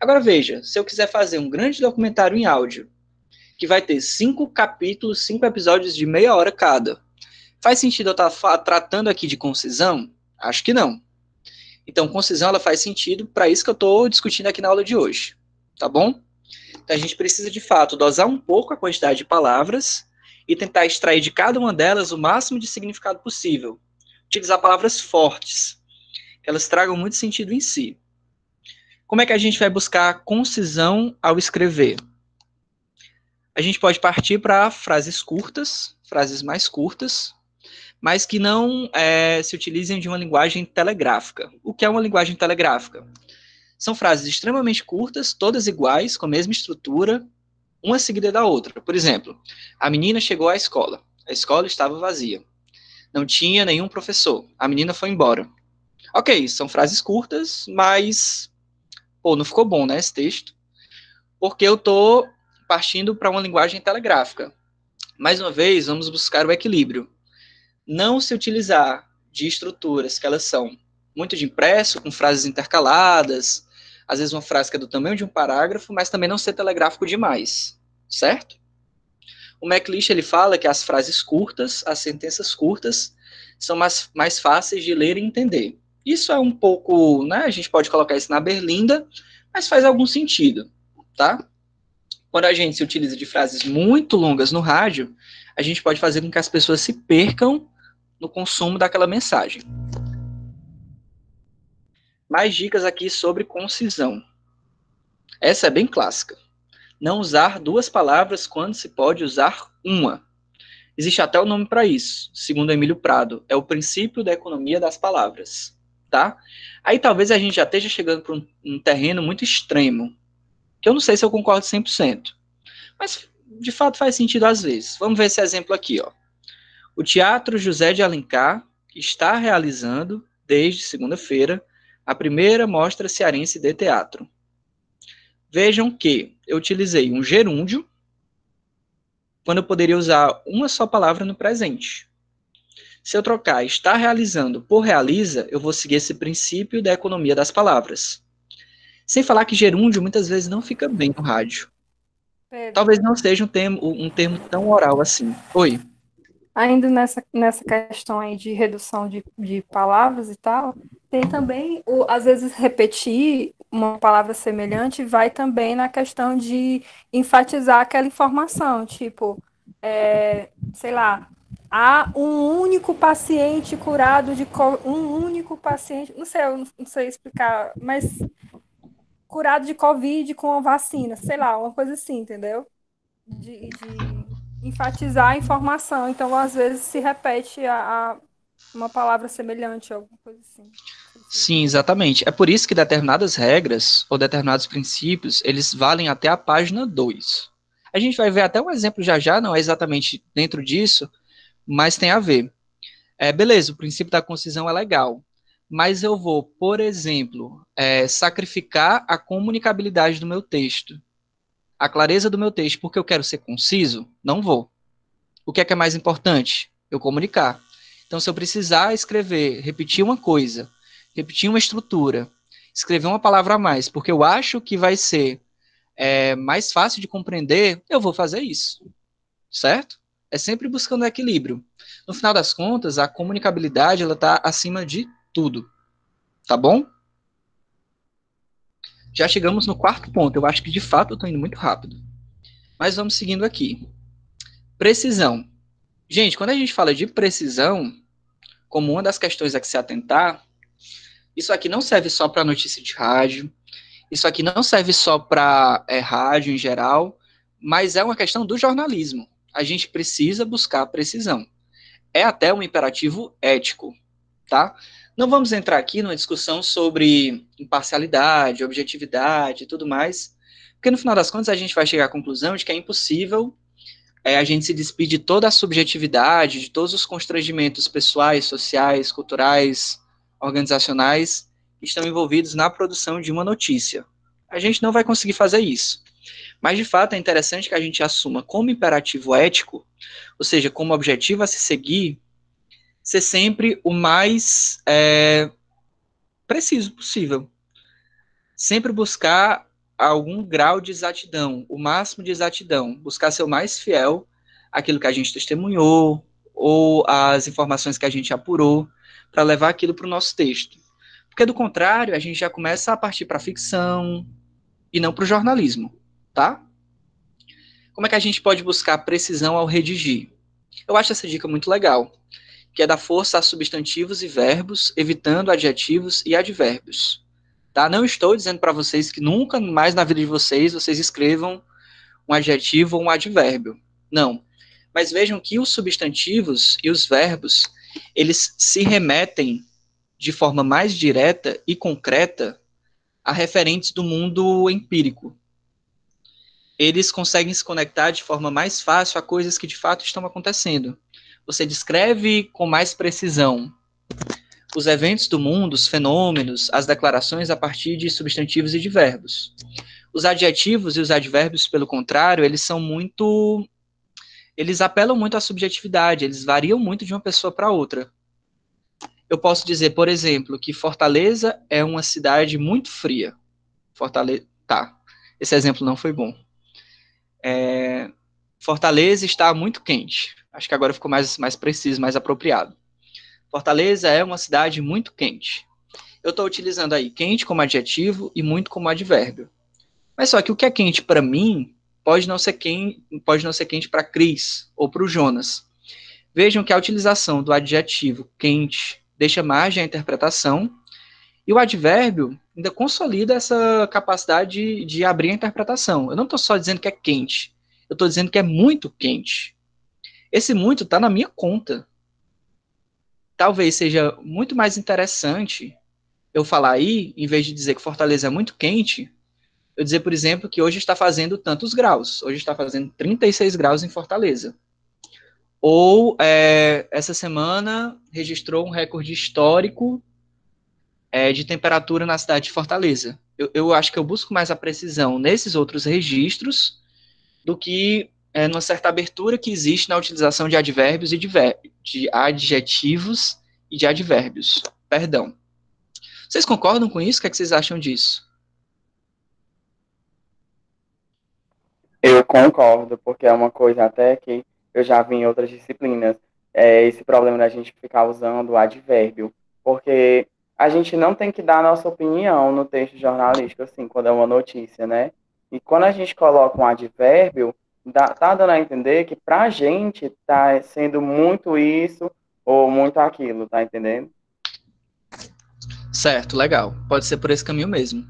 Agora veja, se eu quiser fazer um grande documentário em áudio, que vai ter cinco capítulos, cinco episódios de meia hora cada, faz sentido eu estar tá tratando aqui de concisão? Acho que não. Então, concisão ela faz sentido para isso que eu estou discutindo aqui na aula de hoje, tá bom? Então, a gente precisa de fato dosar um pouco a quantidade de palavras e tentar extrair de cada uma delas o máximo de significado possível. Utilizar palavras fortes, que elas tragam muito sentido em si. Como é que a gente vai buscar concisão ao escrever? A gente pode partir para frases curtas, frases mais curtas, mas que não é, se utilizem de uma linguagem telegráfica. O que é uma linguagem telegráfica? São frases extremamente curtas, todas iguais, com a mesma estrutura, uma seguida da outra. Por exemplo, a menina chegou à escola. A escola estava vazia. Não tinha nenhum professor. A menina foi embora. Ok, são frases curtas, mas pô, não ficou bom, né, esse texto, porque eu tô partindo para uma linguagem telegráfica. Mais uma vez, vamos buscar o equilíbrio. Não se utilizar de estruturas que elas são muito de impresso, com frases intercaladas, às vezes uma frase que é do tamanho de um parágrafo, mas também não ser telegráfico demais, certo? O MacLeish ele fala que as frases curtas, as sentenças curtas, são mais, mais fáceis de ler e entender. Isso é um pouco, né, a gente pode colocar isso na berlinda, mas faz algum sentido, tá? Quando a gente se utiliza de frases muito longas no rádio, a gente pode fazer com que as pessoas se percam no consumo daquela mensagem. Mais dicas aqui sobre concisão. Essa é bem clássica. Não usar duas palavras quando se pode usar uma. Existe até o nome para isso, segundo Emílio Prado, é o princípio da economia das palavras, tá? Aí talvez a gente já esteja chegando para um, um terreno muito extremo, que eu não sei se eu concordo 100%, mas de fato faz sentido às vezes. Vamos ver esse exemplo aqui, ó. O Teatro José de Alencar está realizando, desde segunda-feira, a primeira mostra cearense de teatro. Vejam que eu utilizei um gerúndio, quando eu poderia usar uma só palavra no presente. Se eu trocar está realizando por realiza, eu vou seguir esse princípio da economia das palavras. Sem falar que gerúndio muitas vezes não fica bem no rádio. Pedro. Talvez não seja um termo, um termo tão oral assim. Oi. Ainda nessa, nessa questão aí de redução de, de palavras e tal, tem também, o, às vezes, repetir uma palavra semelhante vai também na questão de enfatizar aquela informação, tipo, é, sei lá, há um único paciente curado de um único paciente, não sei, não sei explicar, mas curado de Covid com a vacina, sei lá, uma coisa assim, entendeu? De, de enfatizar a informação. Então, às vezes, se repete a, a uma palavra semelhante, alguma coisa assim. Sim, exatamente. É por isso que determinadas regras ou determinados princípios, eles valem até a página 2. A gente vai ver até um exemplo já já, não é exatamente dentro disso, mas tem a ver. É, beleza, o princípio da concisão é legal, mas eu vou, por exemplo, é, sacrificar a comunicabilidade do meu texto, a clareza do meu texto, porque eu quero ser conciso? Não vou. O que é que é mais importante? Eu comunicar. Então, se eu precisar escrever, repetir uma coisa, repetir uma estrutura, escrever uma palavra a mais, porque eu acho que vai ser é, mais fácil de compreender, eu vou fazer isso. Certo? É sempre buscando equilíbrio. No final das contas, a comunicabilidade ela está acima de tudo. Tá bom? Já chegamos no quarto ponto. Eu acho que de fato eu estou indo muito rápido. Mas vamos seguindo aqui. Precisão. Gente, quando a gente fala de precisão, como uma das questões a que se atentar, isso aqui não serve só para notícia de rádio, isso aqui não serve só para é, rádio em geral, mas é uma questão do jornalismo. A gente precisa buscar precisão. É até um imperativo ético, tá? Não vamos entrar aqui numa discussão sobre imparcialidade, objetividade e tudo mais, porque no final das contas a gente vai chegar à conclusão de que é impossível é, a gente se despir de toda a subjetividade, de todos os constrangimentos pessoais, sociais, culturais, organizacionais que estão envolvidos na produção de uma notícia. A gente não vai conseguir fazer isso. Mas, de fato, é interessante que a gente assuma como imperativo ético, ou seja, como objetivo a se seguir, ser sempre o mais é, preciso possível. Sempre buscar algum grau de exatidão, o máximo de exatidão, buscar ser o mais fiel àquilo que a gente testemunhou ou às informações que a gente apurou para levar aquilo para o nosso texto. Porque do contrário, a gente já começa a partir para a ficção e não para o jornalismo, tá? Como é que a gente pode buscar precisão ao redigir? Eu acho essa dica muito legal que é dar força a substantivos e verbos, evitando adjetivos e advérbios. Tá? Não estou dizendo para vocês que nunca mais na vida de vocês vocês escrevam um adjetivo ou um advérbio. Não. Mas vejam que os substantivos e os verbos, eles se remetem de forma mais direta e concreta a referentes do mundo empírico. Eles conseguem se conectar de forma mais fácil a coisas que de fato estão acontecendo você descreve com mais precisão os eventos do mundo, os fenômenos, as declarações a partir de substantivos e de verbos. Os adjetivos e os advérbios, pelo contrário, eles são muito. Eles apelam muito à subjetividade, eles variam muito de uma pessoa para outra. Eu posso dizer, por exemplo, que Fortaleza é uma cidade muito fria. Fortaleza. Tá, esse exemplo não foi bom. É... Fortaleza está muito quente. Acho que agora ficou mais, mais preciso, mais apropriado. Fortaleza é uma cidade muito quente. Eu estou utilizando aí quente como adjetivo e muito como advérbio. Mas só que o que é quente para mim pode não ser quente, pode não ser quente para Cris ou para o Jonas. Vejam que a utilização do adjetivo quente deixa margem à interpretação e o advérbio ainda consolida essa capacidade de, de abrir a interpretação. Eu não estou só dizendo que é quente, eu estou dizendo que é muito quente. Esse muito está na minha conta. Talvez seja muito mais interessante eu falar aí, em vez de dizer que Fortaleza é muito quente, eu dizer, por exemplo, que hoje está fazendo tantos graus. Hoje está fazendo 36 graus em Fortaleza. Ou é, essa semana registrou um recorde histórico é, de temperatura na cidade de Fortaleza. Eu, eu, acho que eu busco mais a precisão nesses outros registros do que é, numa certa abertura que existe na utilização de advérbios e de, de adjetivos e de advérbios. Perdão. Vocês concordam com isso? O que, é que vocês acham disso? Eu concordo, porque é uma coisa até que eu já vi em outras disciplinas, é esse problema da gente ficar usando o advérbio, porque a gente não tem que dar a nossa opinião no texto jornalístico, assim, quando é uma notícia, né? E quando a gente coloca um advérbio, dá, tá dando a entender que pra gente tá sendo muito isso ou muito aquilo, tá entendendo? Certo, legal. Pode ser por esse caminho mesmo.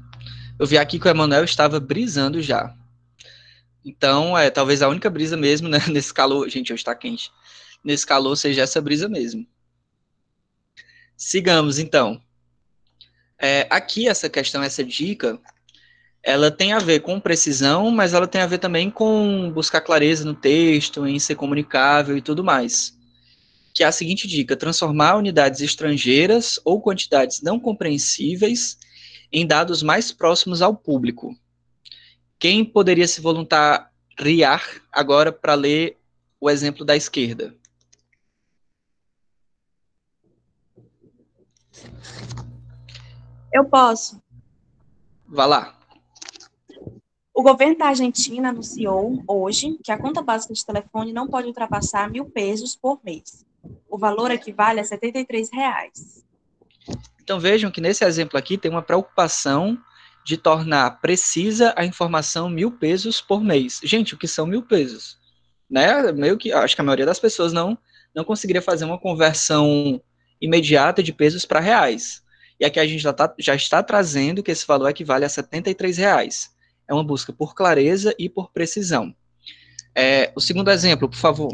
Eu vi aqui que o Emanuel estava brisando já. Então, é talvez a única brisa mesmo, né, nesse calor. Gente, hoje está quente. Nesse calor seja essa brisa mesmo. Sigamos, então. É, aqui, essa questão, essa dica, ela tem a ver com precisão, mas ela tem a ver também com buscar clareza no texto, em ser comunicável e tudo mais que é a seguinte dica: transformar unidades estrangeiras ou quantidades não compreensíveis em dados mais próximos ao público. Quem poderia se voluntariar agora para ler o exemplo da esquerda? Eu posso. Vá lá. O governo da Argentina anunciou hoje que a conta básica de telefone não pode ultrapassar mil pesos por mês. O valor equivale a 73 reais. Então vejam que nesse exemplo aqui tem uma preocupação de tornar precisa a informação mil pesos por mês. Gente, o que são mil pesos? Né? Meio que acho que a maioria das pessoas não não conseguiria fazer uma conversão imediata de pesos para reais. E aqui a gente já, tá, já está trazendo que esse valor equivale a 73 reais. É uma busca por clareza e por precisão. É, o segundo exemplo, por favor.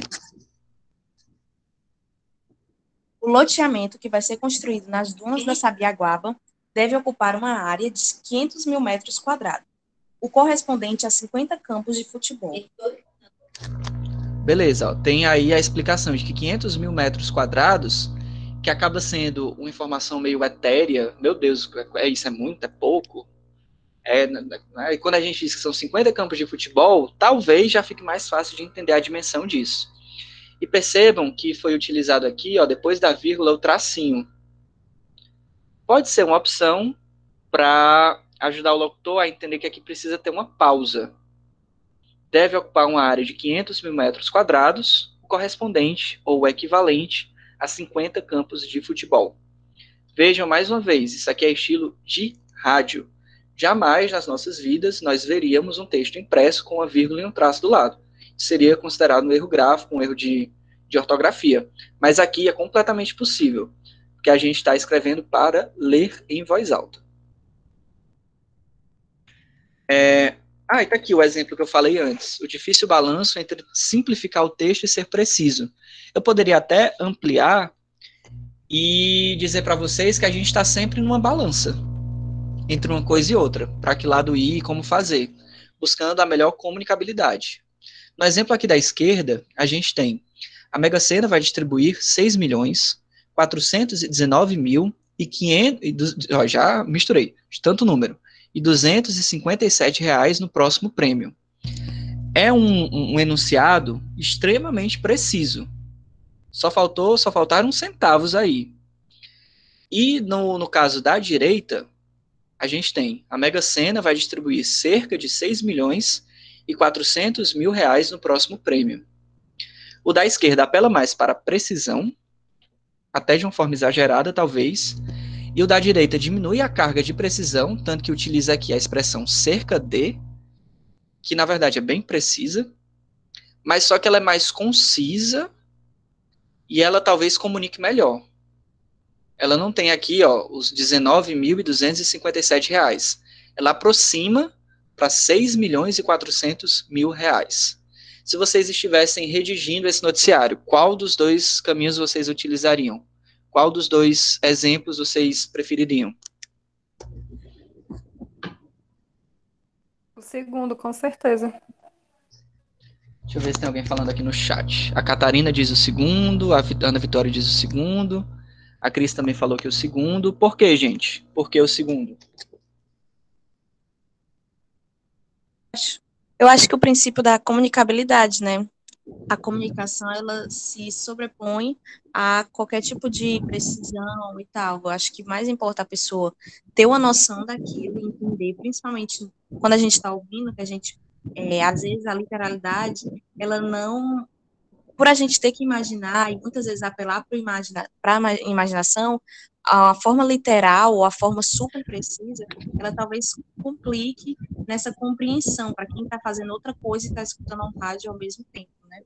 O loteamento que vai ser construído nas dunas da Sabiaguaba deve ocupar uma área de 500 mil metros quadrados, o correspondente a 50 campos de futebol. Beleza, ó, tem aí a explicação de que 500 mil metros quadrados, que acaba sendo uma informação meio etérea, meu Deus, é isso, é muito, é pouco. É, né, né, e quando a gente diz que são 50 campos de futebol, talvez já fique mais fácil de entender a dimensão disso. E percebam que foi utilizado aqui, ó, depois da vírgula, o tracinho. Pode ser uma opção para ajudar o locutor a entender que aqui precisa ter uma pausa. Deve ocupar uma área de 500 mil metros quadrados, correspondente ou equivalente a 50 campos de futebol. Vejam mais uma vez, isso aqui é estilo de rádio. Jamais nas nossas vidas nós veríamos um texto impresso com uma vírgula e um traço do lado seria considerado um erro gráfico, um erro de, de ortografia. Mas aqui é completamente possível, porque a gente está escrevendo para ler em voz alta. É, ah, está aqui o exemplo que eu falei antes. O difícil balanço entre simplificar o texto e ser preciso. Eu poderia até ampliar e dizer para vocês que a gente está sempre numa balança entre uma coisa e outra, para que lado ir e como fazer, buscando a melhor comunicabilidade. No exemplo aqui da esquerda, a gente tem a Mega Sena vai distribuir 6 milhões 419 mil e 500, ó, já misturei, tanto número, e 257 reais no próximo prêmio. É um, um enunciado extremamente preciso. Só faltou, só faltaram centavos aí. E no, no caso da direita, a gente tem a Mega Sena vai distribuir cerca de 6 milhões e 400 mil reais no próximo prêmio. O da esquerda apela mais para precisão, até de uma forma exagerada, talvez, e o da direita diminui a carga de precisão, tanto que utiliza aqui a expressão cerca de, que na verdade é bem precisa, mas só que ela é mais concisa e ela talvez comunique melhor. Ela não tem aqui ó, os 19.257 reais. Ela aproxima para 6 milhões e 400 mil reais. se vocês estivessem redigindo esse noticiário, qual dos dois caminhos vocês utilizariam? Qual dos dois exemplos vocês prefeririam? O segundo, com certeza. Deixa eu ver se tem alguém falando aqui no chat. A Catarina diz o segundo, a Ana Vitória diz o segundo, a Cris também falou que o segundo. Por quê, gente? Por que o segundo? Eu acho que o princípio da comunicabilidade, né? A comunicação, ela se sobrepõe a qualquer tipo de precisão e tal. Eu acho que mais importa a pessoa ter uma noção daquilo, entender, principalmente quando a gente está ouvindo, que a gente é, às vezes a literalidade, ela não, por a gente ter que imaginar e muitas vezes apelar para imagina, a imaginação, a forma literal ou a forma super precisa, ela talvez complique nessa compreensão para quem está fazendo outra coisa e está escutando um rádio ao mesmo tempo, né?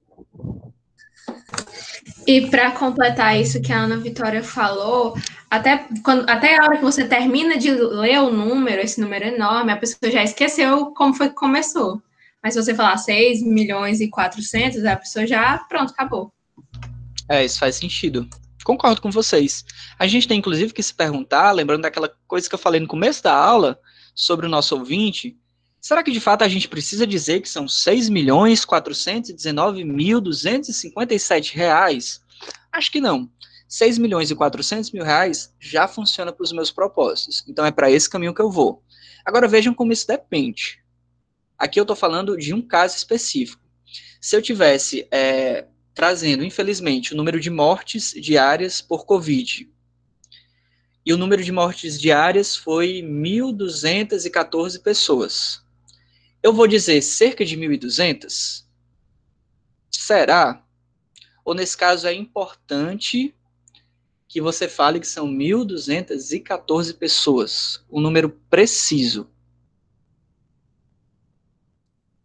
E para completar isso que a Ana Vitória falou, até, quando, até a hora que você termina de ler o número, esse número enorme, a pessoa já esqueceu como foi que começou. Mas se você falar 6 milhões e 400, a pessoa já, pronto, acabou. É, isso faz sentido. Concordo com vocês. A gente tem, inclusive, que se perguntar, lembrando daquela coisa que eu falei no começo da aula, sobre o nosso ouvinte, será que de fato a gente precisa dizer que são 6 milhões 419 mil 257 reais? Acho que não. 6 milhões e 400 mil reais já funciona para os meus propósitos. Então é para esse caminho que eu vou. Agora vejam como isso depende. Aqui eu estou falando de um caso específico. Se eu tivesse é, trazendo, infelizmente, o número de mortes diárias por Covid, e o número de mortes diárias foi 1.214 pessoas. Eu vou dizer cerca de 1.200? Será? Ou nesse caso é importante que você fale que são 1.214 pessoas, um número preciso.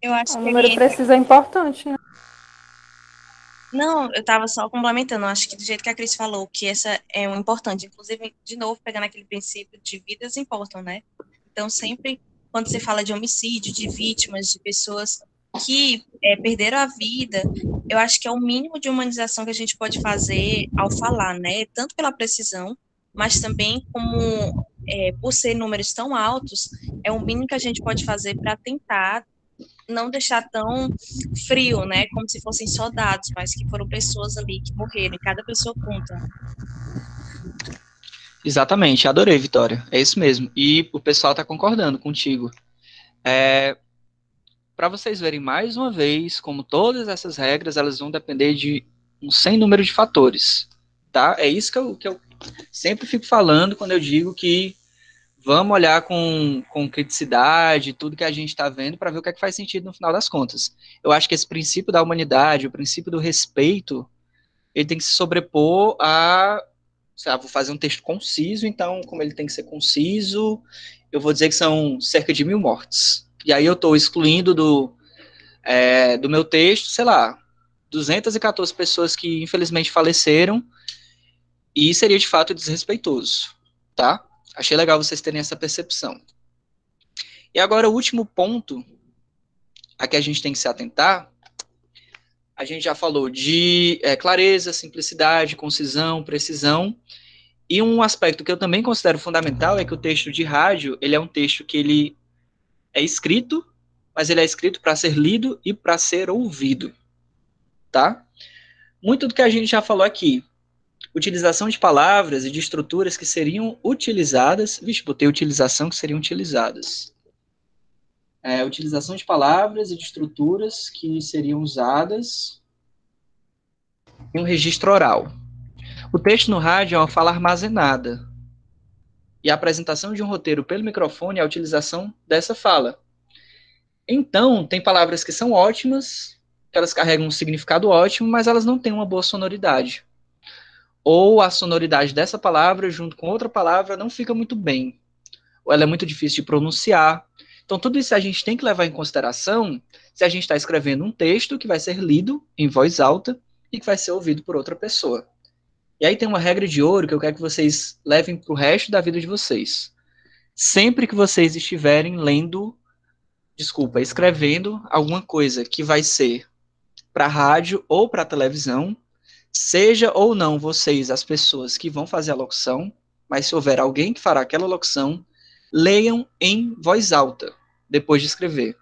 Eu acho o que número preciso é importante, né? Não, eu estava só complementando. Acho que do jeito que a Cris falou, que essa é um importante. Inclusive, de novo, pegando aquele princípio de vidas importam, né? Então, sempre quando você fala de homicídio, de vítimas, de pessoas que é, perderam a vida, eu acho que é o mínimo de humanização que a gente pode fazer ao falar, né? Tanto pela precisão, mas também como é, por ser números tão altos, é o mínimo que a gente pode fazer para tentar não deixar tão frio, né? Como se fossem soldados, mas que foram pessoas ali que morreram, cada pessoa conta. Exatamente, adorei, Vitória. É isso mesmo. E o pessoal está concordando contigo. É, Para vocês verem mais uma vez, como todas essas regras, elas vão depender de um sem número de fatores. Tá? É isso que eu, que eu sempre fico falando quando eu digo que vamos olhar com, com criticidade tudo que a gente está vendo para ver o que é que faz sentido no final das contas. Eu acho que esse princípio da humanidade, o princípio do respeito, ele tem que se sobrepor a, sei lá, vou fazer um texto conciso, então, como ele tem que ser conciso, eu vou dizer que são cerca de mil mortes. E aí eu estou excluindo do, é, do meu texto, sei lá, 214 pessoas que infelizmente faleceram, e seria de fato desrespeitoso, tá? Achei legal vocês terem essa percepção. E agora, o último ponto a que a gente tem que se atentar, a gente já falou de é, clareza, simplicidade, concisão, precisão, e um aspecto que eu também considero fundamental é que o texto de rádio, ele é um texto que ele é escrito, mas ele é escrito para ser lido e para ser ouvido, tá? Muito do que a gente já falou aqui, utilização de palavras e de estruturas que seriam utilizadas, vixe, botei utilização que seriam utilizadas. É, utilização de palavras e de estruturas que seriam usadas em um registro oral. O texto no rádio é uma fala armazenada. E a apresentação de um roteiro pelo microfone é a utilização dessa fala. Então, tem palavras que são ótimas, que elas carregam um significado ótimo, mas elas não têm uma boa sonoridade ou a sonoridade dessa palavra junto com outra palavra não fica muito bem, ou ela é muito difícil de pronunciar. Então, tudo isso a gente tem que levar em consideração se a gente está escrevendo um texto que vai ser lido em voz alta e que vai ser ouvido por outra pessoa. E aí tem uma regra de ouro que eu quero que vocês levem para o resto da vida de vocês. Sempre que vocês estiverem lendo, desculpa, escrevendo alguma coisa que vai ser para rádio ou para televisão, seja ou não vocês as pessoas que vão fazer a locução, mas se houver alguém que fará aquela locução, leiam em voz alta, depois de escrever.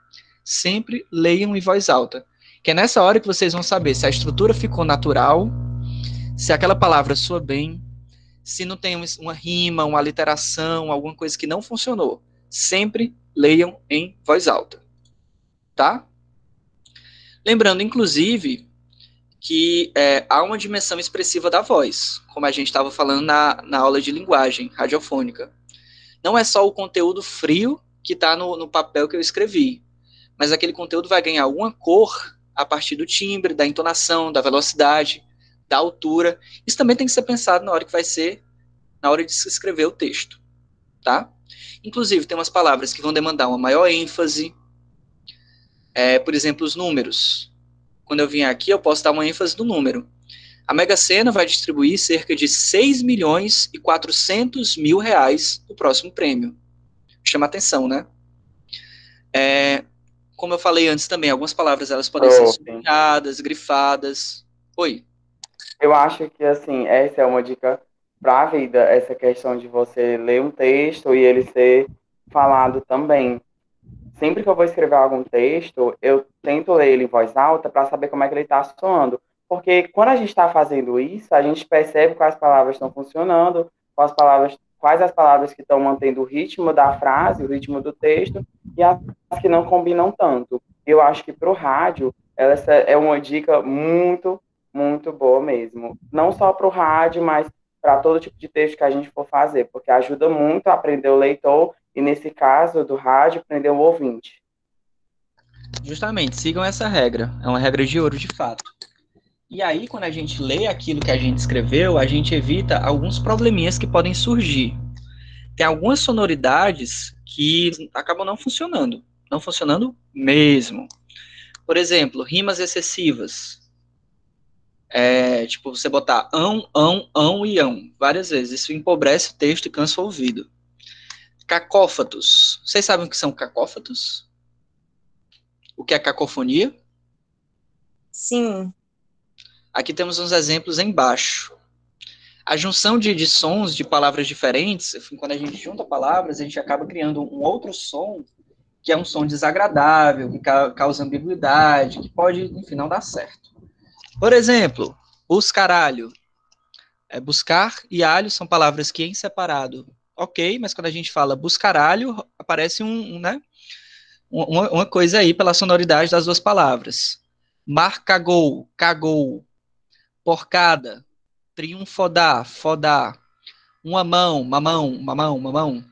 Sempre leiam em voz alta, que é nessa hora que vocês vão saber se a estrutura ficou natural, se aquela palavra soa bem, se não tem uma rima, uma aliteração, alguma coisa que não funcionou. Sempre leiam em voz alta. Tá? Lembrando, inclusive, que é, há uma dimensão expressiva da voz, como a gente estava falando na, na aula de linguagem radiofônica. Não é só o conteúdo frio que está no, no papel que eu escrevi, mas aquele conteúdo vai ganhar alguma cor a partir do timbre, da entonação, da velocidade, da altura. Isso também tem que ser pensado na hora que vai ser, na hora de se escrever o texto, tá? Inclusive, tem umas palavras que vão demandar uma maior ênfase, é, por exemplo, os números. Quando eu vim aqui, eu posso dar uma ênfase no número. A Mega Sena vai distribuir cerca de 6 milhões e 400 mil reais no próximo prêmio. Chama atenção, né? É, como eu falei antes também, algumas palavras elas podem oh, ser sublinhadas, grifadas. Oi. Eu acho que, assim, essa é uma dica para a vida, essa questão de você ler um texto e ele ser falado também sempre que eu vou escrever algum texto, eu tento ler ele em voz alta para saber como é que ele está soando. Porque quando a gente está fazendo isso, a gente percebe quais palavras estão funcionando, quais palavras, quais as palavras que estão mantendo o ritmo da frase, o ritmo do texto, e as que não combinam tanto. Eu acho que para o rádio, essa é uma dica muito, muito boa mesmo. Não só para o rádio, mas para todo tipo de texto que a gente for fazer, porque ajuda muito a aprender o leitor e, nesse caso do rádio, aprender o ouvinte. Justamente, sigam essa regra. É uma regra de ouro, de fato. E aí, quando a gente lê aquilo que a gente escreveu, a gente evita alguns probleminhas que podem surgir. Tem algumas sonoridades que acabam não funcionando. Não funcionando mesmo. Por exemplo, rimas excessivas. É, tipo, você botar ão, ão, ão e ão várias vezes. Isso empobrece o texto e cansa o ouvido. Cacófatos. Vocês sabem o que são cacófatos? O que é cacofonia? Sim. Aqui temos uns exemplos embaixo. A junção de, de sons de palavras diferentes, quando a gente junta palavras, a gente acaba criando um outro som que é um som desagradável, que ca causa ambiguidade, que pode, enfim, não dar certo. Por exemplo, buscaralho. É, buscar e alho são palavras que, em separado, ok, mas quando a gente fala buscaralho, aparece um, um né, uma, uma, coisa aí pela sonoridade das duas palavras. Marcagol, cagou. Porcada, triunfodar, fodar. Uma mão, mamão, mamão, mamão.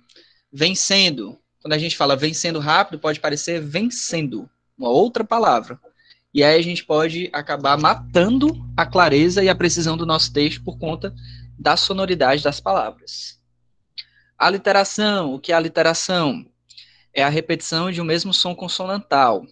Vencendo. Quando a gente fala vencendo rápido, pode parecer vencendo, uma outra palavra. E aí a gente pode acabar matando a clareza e a precisão do nosso texto por conta da sonoridade das palavras. Aliteração, o que é aliteração? É a repetição de um mesmo som consonantal.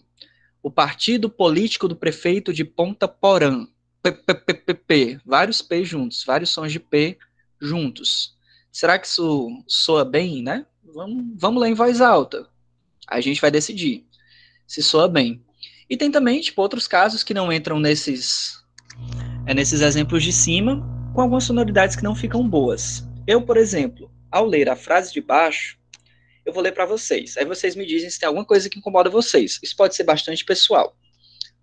O partido político do prefeito de Ponta Porã. P, P, P, P, P. Vários P juntos, vários sons de P juntos. Será que isso soa bem, né? Vamos, vamos ler em voz alta. A gente vai decidir se soa bem. E tem também, tipo, outros casos que não entram nesses, é, nesses exemplos de cima, com algumas sonoridades que não ficam boas. Eu, por exemplo, ao ler a frase de baixo, eu vou ler para vocês. Aí vocês me dizem se tem alguma coisa que incomoda vocês. Isso pode ser bastante pessoal.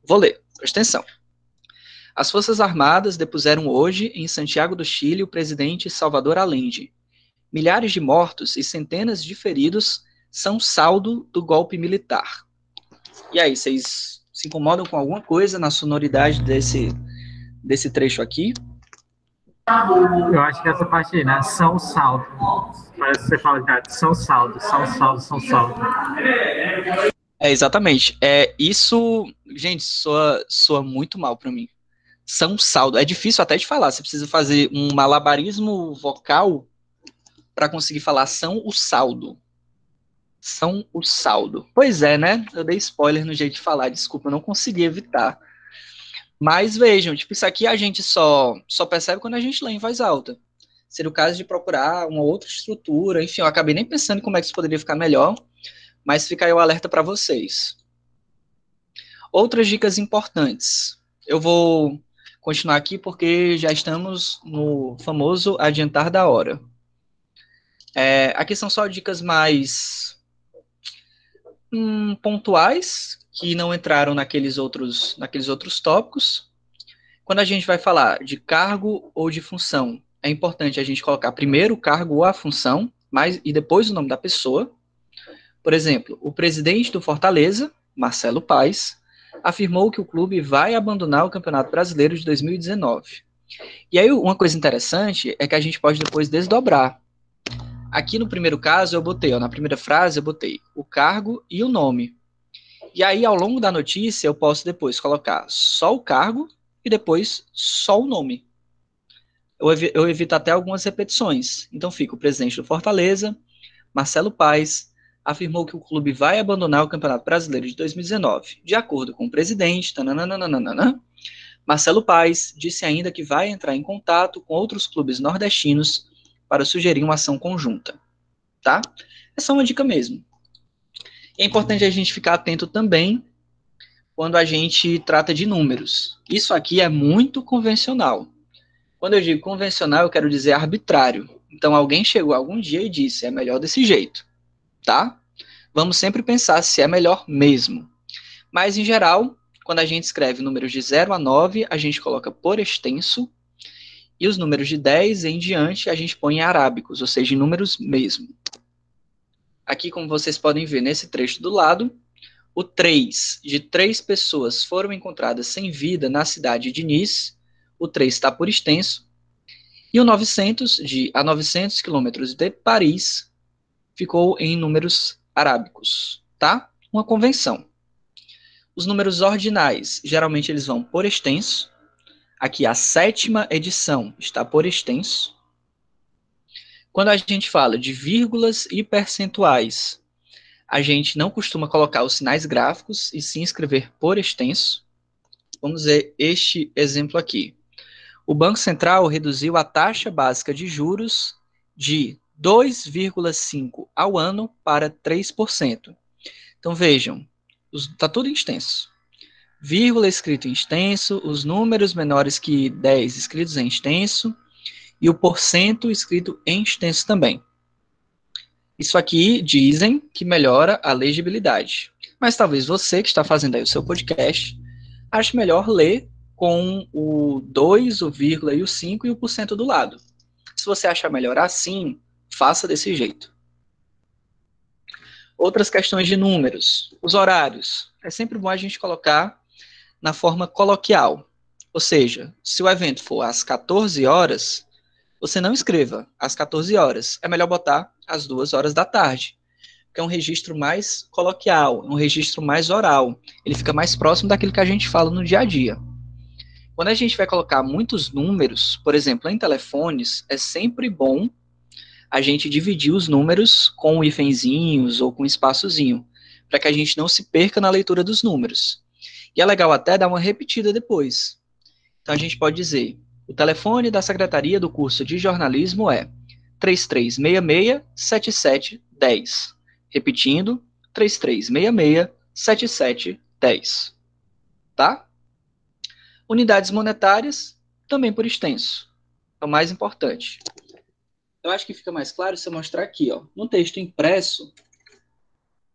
Vou ler, presta atenção. As Forças Armadas depuseram hoje, em Santiago do Chile, o presidente Salvador Allende. Milhares de mortos e centenas de feridos são saldo do golpe militar. E aí, vocês se incomodam com alguma coisa na sonoridade desse, desse trecho aqui? Eu acho que essa parte aí, né? São saldo. Parece que você fala, cara, são saldo, são saldo, são saldo. É, exatamente. É, isso, gente, soa, soa muito mal para mim. São saldo. É difícil até de falar. Você precisa fazer um malabarismo vocal para conseguir falar são o saldo. São o saldo. Pois é, né? Eu dei spoiler no jeito de falar, desculpa, eu não consegui evitar. Mas vejam, tipo, isso aqui a gente só, só percebe quando a gente lê em voz alta. Seria o caso de procurar uma outra estrutura, enfim, eu acabei nem pensando como é que isso poderia ficar melhor, mas fica aí o alerta para vocês. Outras dicas importantes. eu vou continuar aqui porque já estamos no famoso adiantar da hora. É, aqui são só dicas mais hum, pontuais que não entraram naqueles outros, naqueles outros tópicos. Quando a gente vai falar de cargo ou de função, é importante a gente colocar primeiro o cargo ou a função, mais, e depois o nome da pessoa. Por exemplo, o presidente do Fortaleza, Marcelo Paes, afirmou que o clube vai abandonar o Campeonato Brasileiro de 2019. E aí, uma coisa interessante é que a gente pode depois desdobrar. Aqui no primeiro caso, eu botei, ó, na primeira frase, eu botei o cargo e o nome. E aí, ao longo da notícia, eu posso depois colocar só o cargo e depois só o nome. Eu, eu evito até algumas repetições. Então, fica o presidente do Fortaleza, Marcelo Paes, afirmou que o clube vai abandonar o Campeonato Brasileiro de 2019. De acordo com o presidente, tananana, Marcelo Paes disse ainda que vai entrar em contato com outros clubes nordestinos para sugerir uma ação conjunta. Tá? É só uma dica mesmo. É importante a gente ficar atento também quando a gente trata de números. Isso aqui é muito convencional. Quando eu digo convencional, eu quero dizer arbitrário. Então, alguém chegou algum dia e disse: é melhor desse jeito tá? Vamos sempre pensar se é melhor mesmo. Mas, em geral, quando a gente escreve números de 0 a 9, a gente coloca por extenso, e os números de 10 em diante a gente põe em arábicos, ou seja, em números mesmo. Aqui, como vocês podem ver nesse trecho do lado, o 3 de três pessoas foram encontradas sem vida na cidade de Nice, o 3 está por extenso, e o 900 de a 900 quilômetros de Paris ficou em números arábicos, tá? Uma convenção. Os números ordinais, geralmente eles vão por extenso. Aqui a sétima edição está por extenso. Quando a gente fala de vírgulas e percentuais, a gente não costuma colocar os sinais gráficos e sim escrever por extenso. Vamos ver este exemplo aqui. O Banco Central reduziu a taxa básica de juros de 2,5% ao ano para 3%. Então vejam, está tudo em extenso. Vírgula escrito em extenso, os números menores que 10 escritos em extenso e o porcento escrito em extenso também. Isso aqui dizem que melhora a legibilidade. Mas talvez você que está fazendo aí o seu podcast ache melhor ler com o 2, o vírgula e o 5 e o porcento do lado. Se você achar melhor assim, faça desse jeito. Outras questões de números. Os horários. É sempre bom a gente colocar na forma coloquial. Ou seja, se o evento for às 14 horas, você não escreva às 14 horas. É melhor botar às 2 horas da tarde. Que é um registro mais coloquial, um registro mais oral. Ele fica mais próximo daquilo que a gente fala no dia a dia. Quando a gente vai colocar muitos números, por exemplo, em telefones, é sempre bom a gente dividir os números com hífenzinhos ou com espaçozinho, para que a gente não se perca na leitura dos números. E é legal até dar uma repetida depois. Então a gente pode dizer: o telefone da secretaria do curso de jornalismo é 3366-7710. Repetindo, 3366-7710. Tá? Unidades monetárias, também por extenso. É o mais importante. Eu acho que fica mais claro se eu mostrar aqui, ó. No texto impresso,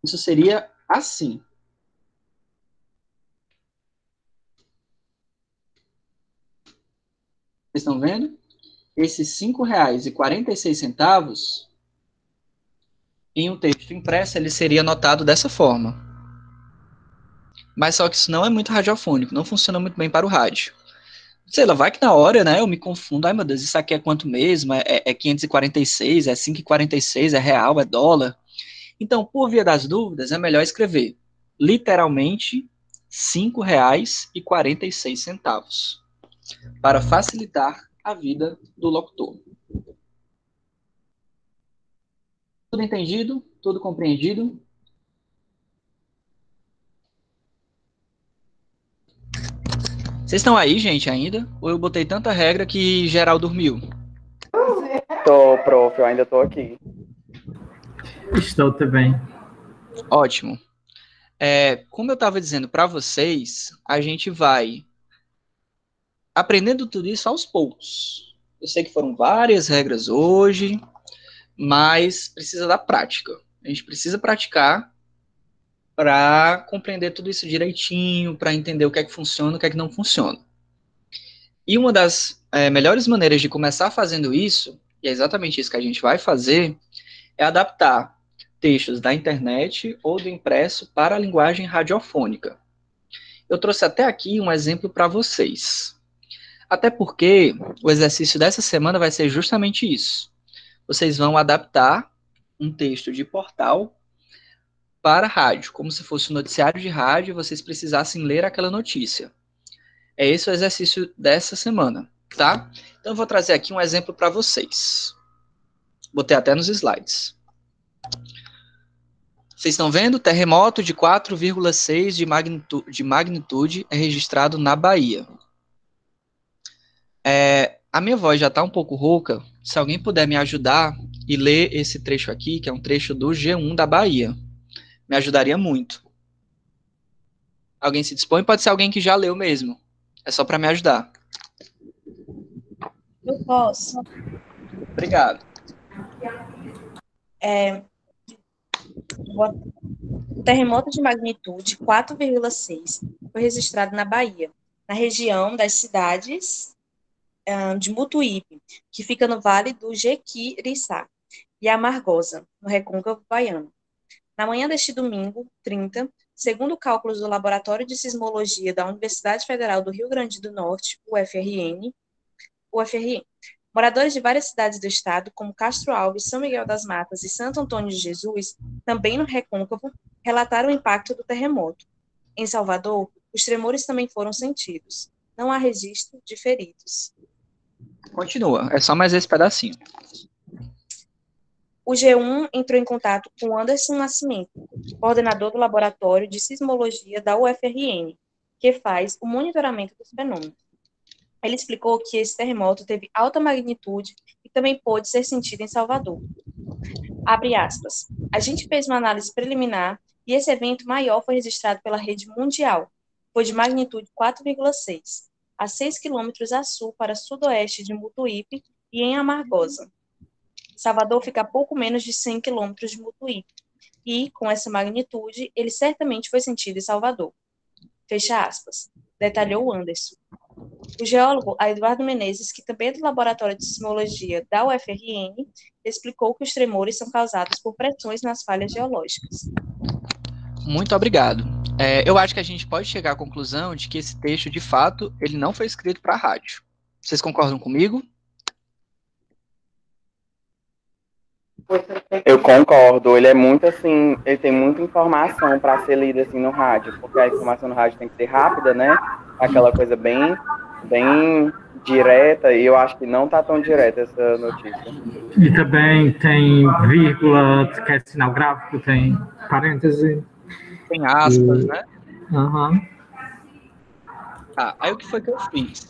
isso seria assim. Vocês estão vendo? Esses R$ 5,46 em um texto impresso, ele seria anotado dessa forma. Mas só que isso não é muito radiofônico, não funciona muito bem para o rádio sei lá, vai que na hora, né, eu me confundo, ai meu Deus, isso aqui é quanto mesmo? É, é 546, é 546, é real, é dólar? Então, por via das dúvidas, é melhor escrever literalmente R$ 5,46, para facilitar a vida do locutor. Tudo entendido? Tudo compreendido? Vocês estão aí, gente, ainda? Ou eu botei tanta regra que geral dormiu? Tô, prof, eu ainda tô aqui. Estou também. Ótimo. É, como eu estava dizendo para vocês, a gente vai aprendendo tudo isso aos poucos. Eu sei que foram várias regras hoje, mas precisa da prática. A gente precisa praticar para compreender tudo isso direitinho, para entender o que é que funciona, o que é que não funciona. E uma das é, melhores maneiras de começar fazendo isso, e é exatamente isso que a gente vai fazer, é adaptar textos da internet ou do impresso para a linguagem radiofônica. Eu trouxe até aqui um exemplo para vocês. Até porque o exercício dessa semana vai ser justamente isso. Vocês vão adaptar um texto de portal para rádio, como se fosse um noticiário de rádio e vocês precisassem ler aquela notícia. É esse o exercício dessa semana, tá? Então eu vou trazer aqui um exemplo para vocês. Botei até nos slides. Vocês estão vendo? Terremoto de 4,6 de, magnitu de magnitude é registrado na Bahia. É, a minha voz já está um pouco rouca. Se alguém puder me ajudar e ler esse trecho aqui, que é um trecho do G1 da Bahia, me ajudaria muito. Alguém se dispõe? Pode ser alguém que já leu mesmo. É só para me ajudar. Eu posso. Obrigado. É, o terremoto de magnitude 4,6 foi registrado na Bahia, na região das cidades um, de Mutuípe, que fica no vale do Jequiriçá, e Amargosa, no recôncavo baiano. Na manhã deste domingo, 30, segundo cálculos do Laboratório de Sismologia da Universidade Federal do Rio Grande do Norte, UFRN, UFRN, moradores de várias cidades do estado, como Castro Alves, São Miguel das Matas e Santo Antônio de Jesus, também no Recôncavo, relataram o impacto do terremoto. Em Salvador, os tremores também foram sentidos. Não há registro de feridos. Continua, é só mais esse pedacinho o G1 entrou em contato com Anderson Nascimento, coordenador do Laboratório de Sismologia da UFRN, que faz o monitoramento dos fenômenos. Ele explicou que esse terremoto teve alta magnitude e também pôde ser sentido em Salvador. Abre aspas. A gente fez uma análise preliminar e esse evento maior foi registrado pela rede mundial. Foi de magnitude 4,6, a 6 quilômetros a sul para sudoeste de Mutuípe e em Amargosa. Salvador fica a pouco menos de 100 quilômetros de Mutuí. E, com essa magnitude, ele certamente foi sentido em Salvador. Fecha aspas. Detalhou Anderson. O geólogo Eduardo Menezes, que também é do Laboratório de Sismologia da UFRN, explicou que os tremores são causados por pressões nas falhas geológicas. Muito obrigado. É, eu acho que a gente pode chegar à conclusão de que esse texto, de fato, ele não foi escrito para a rádio. Vocês concordam comigo? Eu concordo, ele é muito assim, ele tem muita informação para ser lida assim no rádio, porque a informação no rádio tem que ser rápida, né? Aquela coisa bem, bem direta, e eu acho que não tá tão direta essa notícia. E também tem vírgula, que é sinal gráfico, tem parêntese. Tem aspas, e... né? Uhum. Tá, aí o que foi que eu fiz?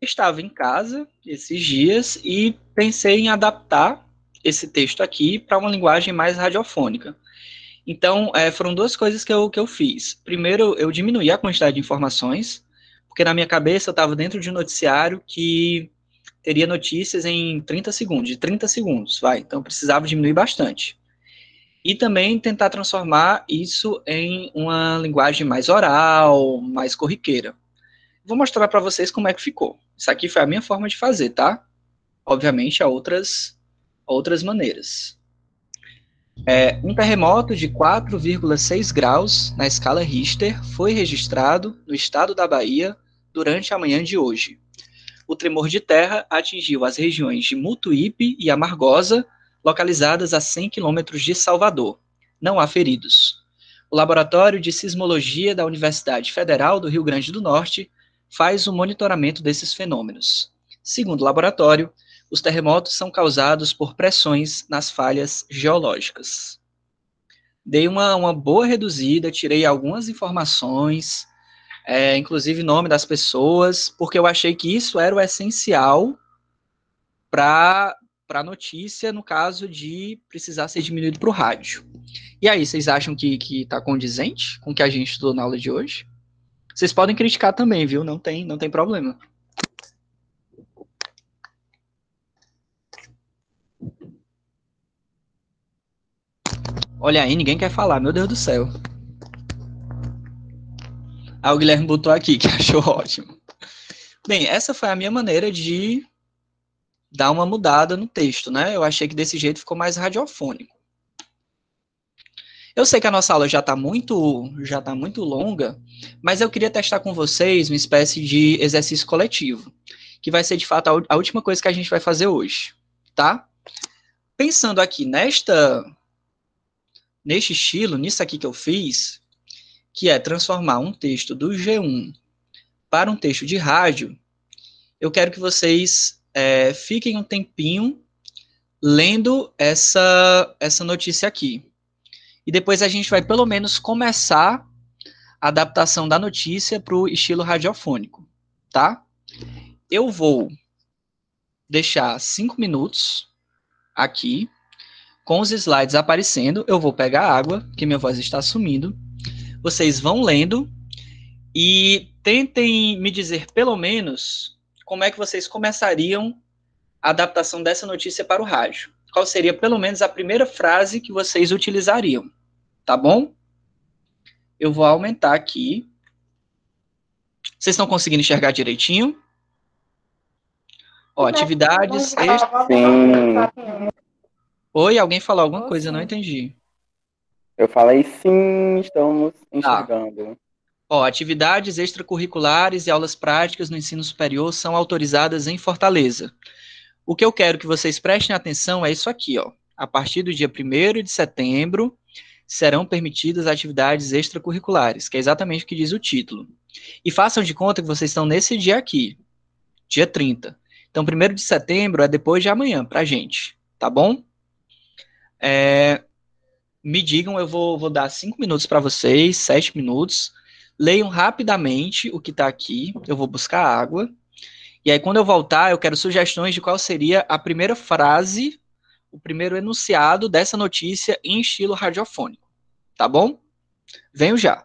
Estava em casa esses dias e pensei em adaptar esse texto aqui para uma linguagem mais radiofônica. Então, é, foram duas coisas que eu, que eu fiz. Primeiro, eu diminuí a quantidade de informações, porque na minha cabeça eu estava dentro de um noticiário que teria notícias em 30 segundos, de 30 segundos, vai. Então, eu precisava diminuir bastante. E também tentar transformar isso em uma linguagem mais oral, mais corriqueira. Vou mostrar para vocês como é que ficou. Isso aqui foi a minha forma de fazer, tá? Obviamente, há outras outras maneiras. É, um terremoto de 4,6 graus na escala Richter foi registrado no estado da Bahia durante a manhã de hoje. O tremor de terra atingiu as regiões de Mutuípe e Amargosa, localizadas a 100 quilômetros de Salvador. Não há feridos. O Laboratório de Sismologia da Universidade Federal do Rio Grande do Norte faz o monitoramento desses fenômenos. Segundo o laboratório, os terremotos são causados por pressões nas falhas geológicas. Dei uma, uma boa reduzida, tirei algumas informações, é, inclusive nome das pessoas, porque eu achei que isso era o essencial para para notícia no caso de precisar ser diminuído para o rádio. E aí, vocês acham que está condizente com o que a gente estudou na aula de hoje? Vocês podem criticar também, viu? Não tem, não tem problema. Olha aí, ninguém quer falar, meu Deus do céu. Ah, o Guilherme botou aqui, que achou ótimo. Bem, essa foi a minha maneira de dar uma mudada no texto, né? Eu achei que desse jeito ficou mais radiofônico. Eu sei que a nossa aula já está muito, já tá muito longa, mas eu queria testar com vocês uma espécie de exercício coletivo, que vai ser de fato a, a última coisa que a gente vai fazer hoje, tá? Pensando aqui nesta, neste estilo, nisso aqui que eu fiz, que é transformar um texto do G1 para um texto de rádio, eu quero que vocês é, fiquem um tempinho lendo essa, essa notícia aqui. E depois a gente vai pelo menos começar a adaptação da notícia para o estilo radiofônico, tá? Eu vou deixar cinco minutos aqui com os slides aparecendo. Eu vou pegar água, que minha voz está sumindo. Vocês vão lendo e tentem me dizer pelo menos como é que vocês começariam a adaptação dessa notícia para o rádio? Qual seria, pelo menos, a primeira frase que vocês utilizariam? Tá bom? Eu vou aumentar aqui. Vocês estão conseguindo enxergar direitinho? Ó, atividades extra... Oi, alguém falou alguma coisa? Não entendi. Eu falei sim, estamos enxergando. Ó, atividades extracurriculares e aulas práticas no ensino superior são autorizadas em Fortaleza. O que eu quero que vocês prestem atenção é isso aqui, ó. A partir do dia 1 de setembro, serão permitidas atividades extracurriculares, que é exatamente o que diz o título. E façam de conta que vocês estão nesse dia aqui, dia 30. Então, 1 de setembro é depois de amanhã, pra gente, tá bom? É, me digam, eu vou, vou dar cinco minutos para vocês, sete minutos, leiam rapidamente o que está aqui. Eu vou buscar água. E aí, quando eu voltar, eu quero sugestões de qual seria a primeira frase, o primeiro enunciado dessa notícia em estilo radiofônico. Tá bom? Venho já.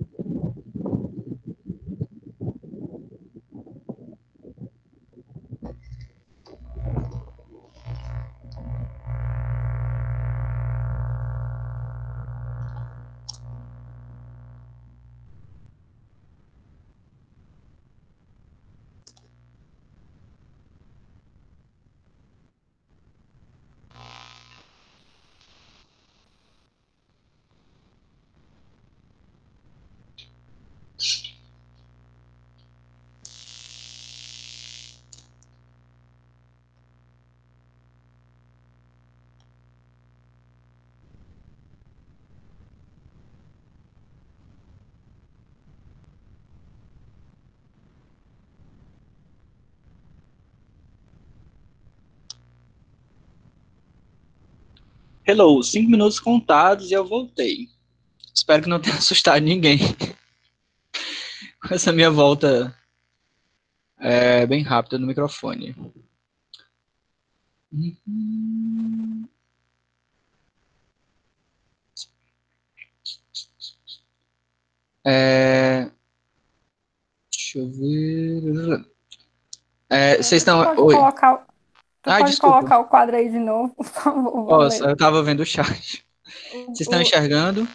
Hello, cinco minutos contados e eu voltei. Espero que não tenha assustado ninguém. Com essa minha volta é, bem rápida no microfone. É, deixa eu ver. É, vocês estão. Oi. colocar, tu Ah, pode desculpa. colocar o quadro aí de novo, por favor. Nossa, eu tava vendo o chat. Vocês estão O- enxergando?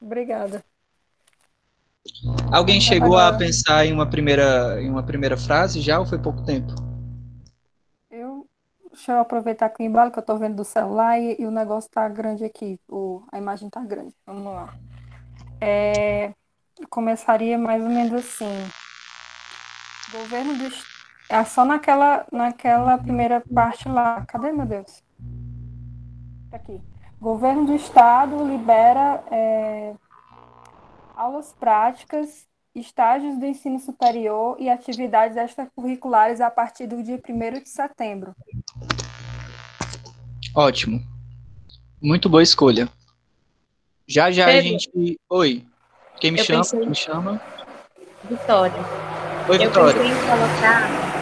Obrigada. Alguém chegou a Agora- pensar em uma primeira, em uma primeira frase já ou foi pouco tempo? Eu, deixa eu aproveitar aqui o embalo que eu tô vendo do celular e, e o negócio tá grande aqui. O, a imagem tá grande. Vamos lá. É, eu começaria mais ou menos assim. Governo do é só naquela naquela primeira parte lá. Cadê, meu Deus? Tá Aqui. Governo do Estado libera é, aulas práticas, estágios do ensino superior e atividades extracurriculares a partir do dia 1º de setembro. Ótimo. Muito boa escolha. Já já a Pedro. gente. Oi. Quem me Eu chama? pensei- Quem me chama? Vitória. Oi, Eu Vitória. pensei em colocar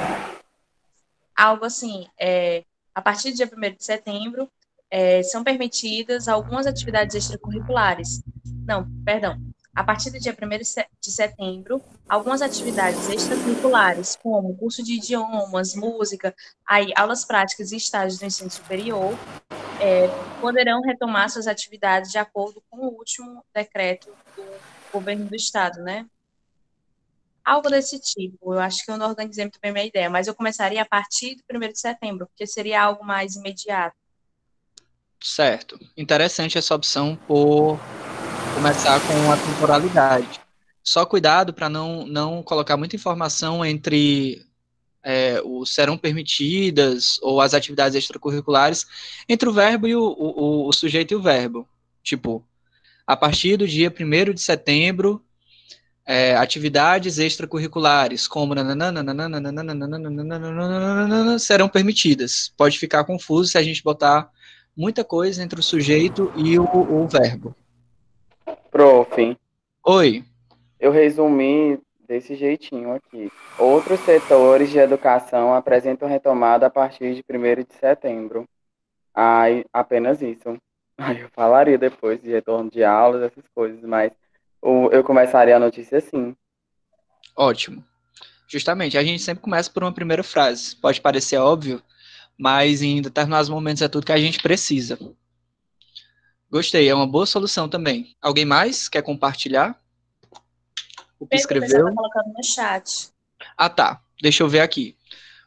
algo assim, é, a partir do dia 1 de setembro, é, são permitidas algumas atividades extracurriculares. Não, perdão. A partir do dia 1 de se- de setembro, algumas atividades extracurriculares, como curso de idiomas, música, aí, aulas práticas e estágios do ensino superior, é, poderão retomar suas atividades de acordo com o último decreto do governo do estado, né? Algo desse tipo. Eu acho que eu não organizei muito bem minha ideia, mas eu começaria a partir do 1 de setembro, porque seria algo mais imediato. Certo. Interessante essa opção por começar com a temporalidade. Só cuidado para não, não colocar muita informação entre é, o serão permitidas ou as atividades extracurriculares entre o verbo e o, o, o sujeito e o verbo. Tipo, a partir do dia 1 de setembro, é, atividades extracurriculares, como serão permitidas. Pode ficar confuso se a gente botar muita coisa entre o sujeito e o, o verbo. Prof, Oi. eu resumi desse jeitinho aqui. Outros setores de educação apresentam retomada a partir de 1 de setembro. Ai, apenas isso. Aí eu falaria depois de retorno de aulas, essas coisas, mas eu começaria a notícia assim. Ótimo. Justamente, a gente sempre começa por uma primeira frase. Pode parecer óbvio, mas em determinados momentos é tudo que a gente precisa. Gostei, é uma boa solução também. Alguém mais quer compartilhar? O que escreveu? tá colocando no chat. Ah, tá. Deixa eu ver aqui.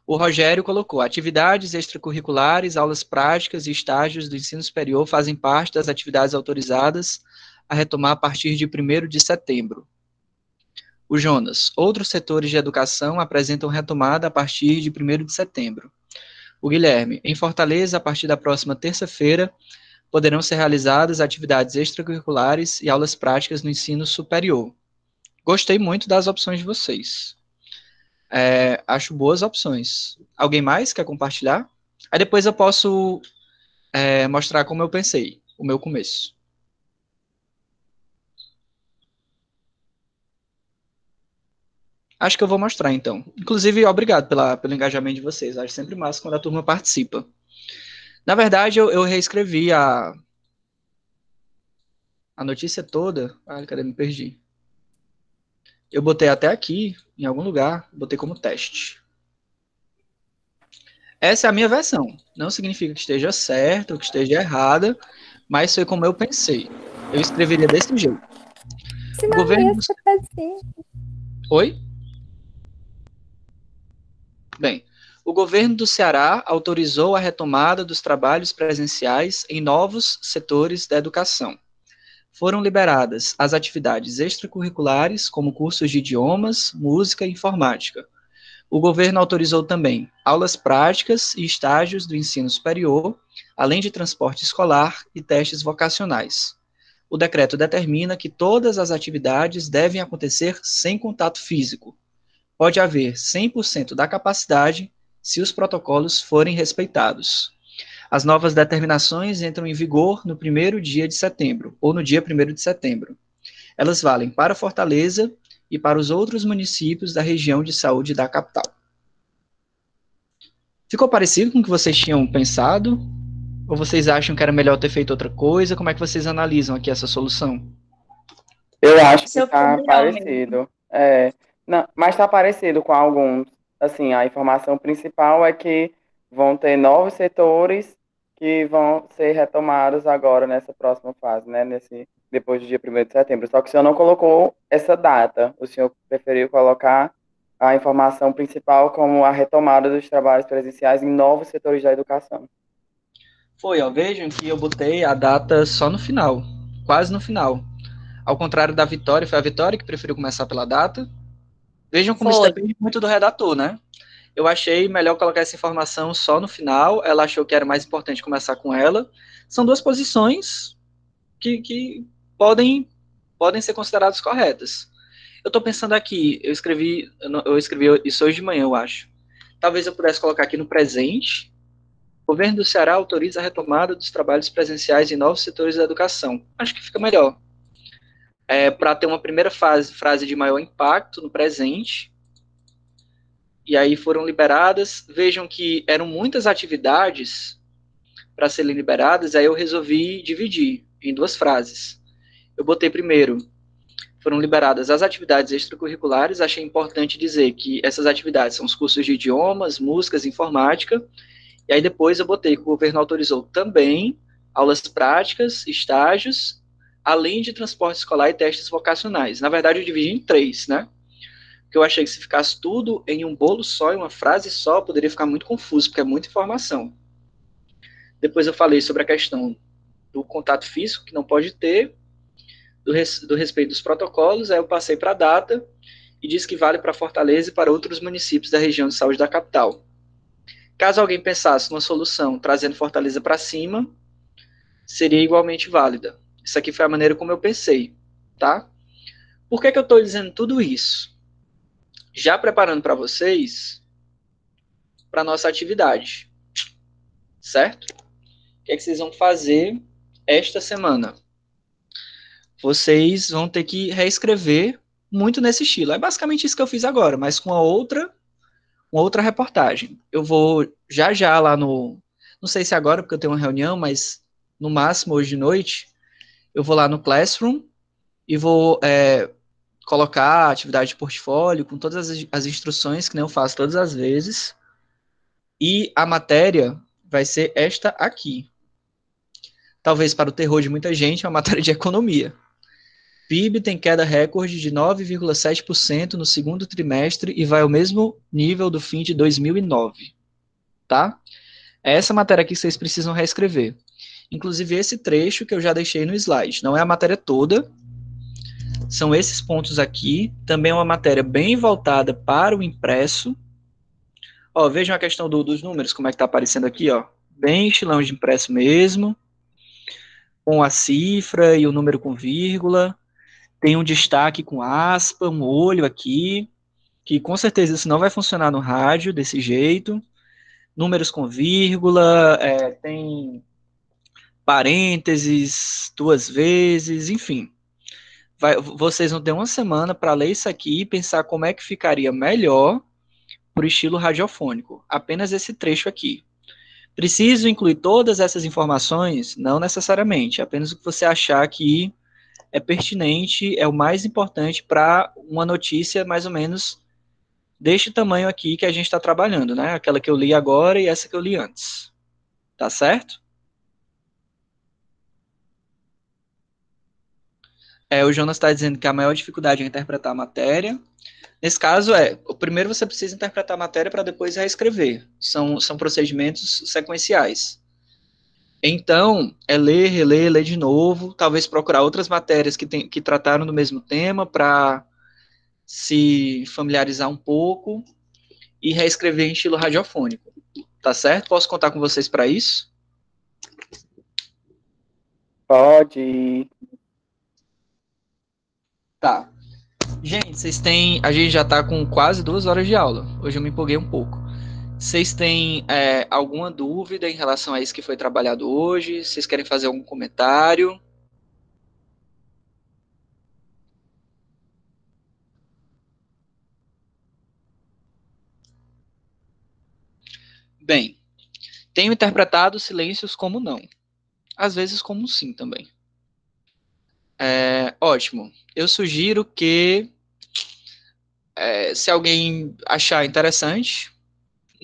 O Rogério colocou: atividades extracurriculares, aulas práticas e estágios do ensino superior fazem parte das atividades autorizadas a retomar a partir de 1 de setembro. O Jonas: outros setores de educação apresentam retomada a partir de 1 de setembro. O Guilherme: em Fortaleza, a partir da próxima terça-feira, poderão ser realizadas atividades extracurriculares e aulas práticas no ensino superior. Gostei muito das opções de vocês. É, acho boas opções. Alguém mais quer compartilhar? Aí depois eu posso é, mostrar como eu pensei, o meu começo. Acho que eu vou mostrar então. Inclusive, obrigado pela, pelo engajamento de vocês. Acho sempre massa quando a turma participa. Na verdade, eu, eu reescrevi a, a notícia toda. Ah, cadê? Me perdi. Eu botei até aqui, em algum lugar, botei como teste. Essa é a minha versão. Não significa que esteja certa ou que esteja errada, mas foi como eu pensei. Eu escreveria desse jeito. Se O governo- assim. Oi? Bem, o governo do Ceará autorizou a retomada dos trabalhos presenciais em novos setores da educação. Foram liberadas as atividades extracurriculares, como cursos de idiomas, música e informática. O governo autorizou também aulas práticas e estágios do ensino superior, além de transporte escolar e testes vocacionais. O decreto determina que todas as atividades devem acontecer sem contato físico. Pode haver 100% da capacidade se os protocolos forem respeitados. As novas determinações entram em vigor no primeiro dia de setembro, ou no dia 1 de setembro. Elas valem para Fortaleza e para os outros municípios da região de saúde da capital. Ficou parecido com o que vocês tinham pensado? Ou vocês acham que era melhor ter feito outra coisa? Como é que vocês analisam aqui essa solução? Eu acho que Seu tá melhor, parecido. É, não, mas tá parecido com alguns. Assim, a informação principal é que vão ter novos setores que vão ser retomados agora nessa próxima fase, né? Nesse, depois do dia 1 de setembro. Só que o senhor não colocou essa data. O senhor preferiu colocar a informação principal como a retomada dos trabalhos presenciais em novos setores da educação. Foi, ó, vejam que eu botei a data só no final, quase no final. Ao contrário da Vitória, foi a Vitória que preferiu começar pela data. Vejam como isso Foi. depende muito do redator, né? Eu achei melhor colocar essa informação só no final, ela achou que era mais importante começar com ela. São duas posições que, que podem, podem ser consideradas corretas. Eu estou pensando aqui, eu escrevi, eu escrevi isso hoje de manhã, eu acho. Talvez eu pudesse colocar aqui no presente, o governo do Ceará autoriza a retomada dos trabalhos presenciais em novos setores da educação. Acho que fica melhor. É, Para ter uma primeira fase, frase de maior impacto no presente. E aí foram liberadas. Vejam que eram muitas atividades para serem liberadas, aí eu resolvi dividir em duas frases. Eu botei primeiro, foram liberadas as atividades extracurriculares, achei importante dizer que essas atividades são os cursos de idiomas, músicas, informática, e aí depois eu botei que o governo autorizou também aulas práticas, estágios, além de transporte escolar e testes vocacionais. Na verdade, eu dividi em três, né? Porque eu achei que se ficasse tudo em um bolo só, em uma frase só, poderia ficar muito confuso, porque é muita informação. Depois eu falei sobre a questão do contato físico, que não pode ter, do, res, do respeito dos protocolos, aí eu passei para a data e disse que vale para Fortaleza e para outros municípios da região de saúde da capital. Caso alguém pensasse numa solução trazendo Fortaleza para cima, seria igualmente válida. Isso aqui foi a maneira como eu pensei, tá? Por que, que eu estou dizendo tudo isso? Já preparando para vocês para nossa atividade, certo? O que, é que vocês vão fazer esta semana? Vocês vão ter que reescrever muito nesse estilo. É basicamente isso que eu fiz agora, mas com a outra, uma outra reportagem. Eu vou já já lá no, não sei se agora porque eu tenho uma reunião, mas no máximo hoje de noite, eu vou lá no Classroom e vou é, colocar a atividade de portfólio com todas as, as instruções que nem eu faço todas as vezes. E a matéria vai ser esta aqui. Talvez para o terror de muita gente, é uma matéria de economia. PIB tem queda recorde de 9,7% no segundo trimestre e vai ao mesmo nível do fim de 2009. Tá? É essa matéria aqui que vocês precisam reescrever. Inclusive esse trecho que eu já deixei no slide. Não é a matéria toda. São esses pontos aqui. Também é uma matéria bem voltada para o impresso. Ó, vejam a questão do, dos números, como é que está aparecendo aqui, ó. Bem estilão de impresso mesmo. Com a cifra e o número com vírgula. Tem um destaque com aspa, um olho aqui. Que com certeza isso não vai funcionar no rádio desse jeito. Números com vírgula, é, tem parênteses duas vezes, enfim. Vai, vocês vão ter uma semana para ler isso aqui e pensar como é que ficaria melhor por estilo radiofônico. Apenas esse trecho aqui. Preciso incluir todas essas informações? Não necessariamente, apenas o que você achar que é pertinente, é o mais importante para uma notícia mais ou menos deste tamanho aqui que a gente está trabalhando, né? Aquela que eu li agora e essa que eu li antes. Tá certo? É, o Jonas está dizendo que a maior dificuldade é interpretar a matéria. Nesse caso, é, primeiro você precisa interpretar a matéria para depois reescrever. São, são procedimentos sequenciais. Então, é ler, reler, ler de novo, talvez procurar outras matérias que, tem, que trataram do mesmo tema para se familiarizar um pouco e reescrever em estilo radiofônico. Tá certo? Posso contar com vocês para isso? Pode. Tá. Gente, vocês têm. A gente já tá com quase duas horas de aula. Hoje eu me empolguei um pouco. Vocês têm é, alguma dúvida em relação a isso que foi trabalhado hoje? Vocês querem fazer algum comentário? Bem, tenho interpretado silêncios como não. Às vezes como sim também. É, ótimo. Eu sugiro que, é, se alguém achar interessante,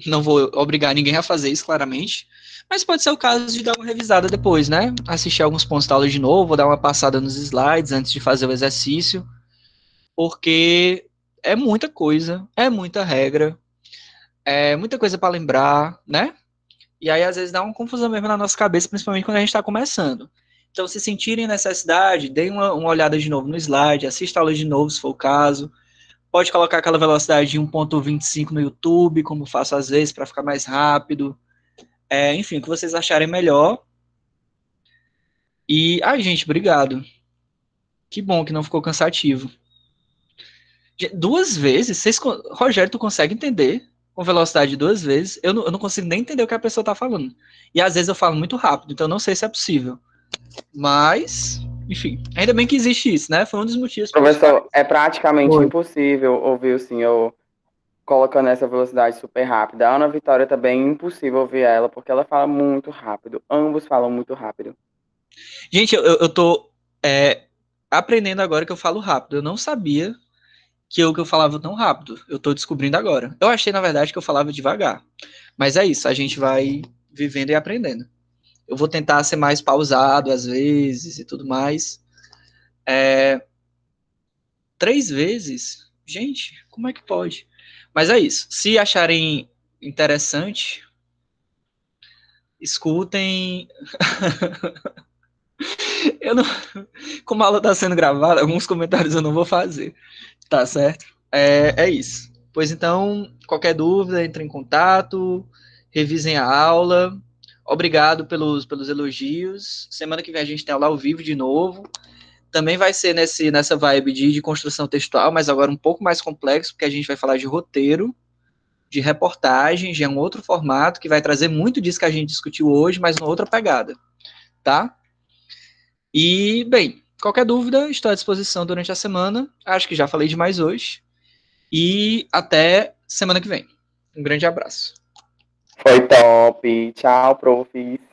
não vou obrigar ninguém a fazer isso, claramente, mas pode ser o caso de dar uma revisada depois, né? Assistir alguns pontos da aula de novo, dar uma passada nos slides antes de fazer o exercício, porque é muita coisa, é muita regra, é muita coisa para lembrar, né? E aí, às vezes, dá uma confusão mesmo na nossa cabeça, principalmente quando a gente está começando. Então, se sentirem necessidade, deem uma, uma, olhada de novo no slide, assista a aula de novo, se for o caso. Pode colocar aquela velocidade de 1.25 no YouTube, como faço às vezes, para ficar mais rápido. É, enfim, o que vocês acharem melhor. E, ai, gente, obrigado. Que bom que não ficou cansativo. Duas vezes? Vocês, Rogério, tu consegue entender com velocidade duas vezes? Eu não, eu não consigo nem entender o que a pessoa está falando. E às vezes eu falo muito rápido, então não sei se é possível. Mas, enfim, ainda bem que existe isso, né? Foi um dos motivos. Professor, é praticamente Oi. impossível ouvir o senhor colocando essa velocidade super rápida. A Ana Vitória também é impossível ouvir ela, porque ela fala muito rápido. Ambos falam muito rápido. Gente, eu, eu tô é, aprendendo agora que eu falo rápido. Eu não sabia que eu, que eu falava tão rápido. Eu tô descobrindo agora. Eu achei, na verdade, que eu falava devagar. Mas é isso, a gente vai vivendo e aprendendo. Eu vou tentar ser mais pausado às vezes e tudo mais. É, três vezes? Gente, como é que pode? Mas é isso. Se acharem interessante, escutem. eu não, como a aula está sendo gravada, alguns comentários eu não vou fazer, tá certo? É, é isso. Pois então, qualquer dúvida, entre em contato, revisem a aula. Obrigado pelos, pelos elogios. Semana que vem a gente tem aula ao vivo de novo. Também vai ser nesse, nessa vibe de, de construção textual, mas agora um pouco mais complexo, porque a gente vai falar de roteiro, de reportagem, de um outro formato, que vai trazer muito disso que a gente discutiu hoje, mas numa outra pegada. Tá? E, bem, qualquer dúvida, estou à disposição durante a semana. Acho que já falei demais hoje. E até semana que vem. Um grande abraço. Foi top. Tchau, profs.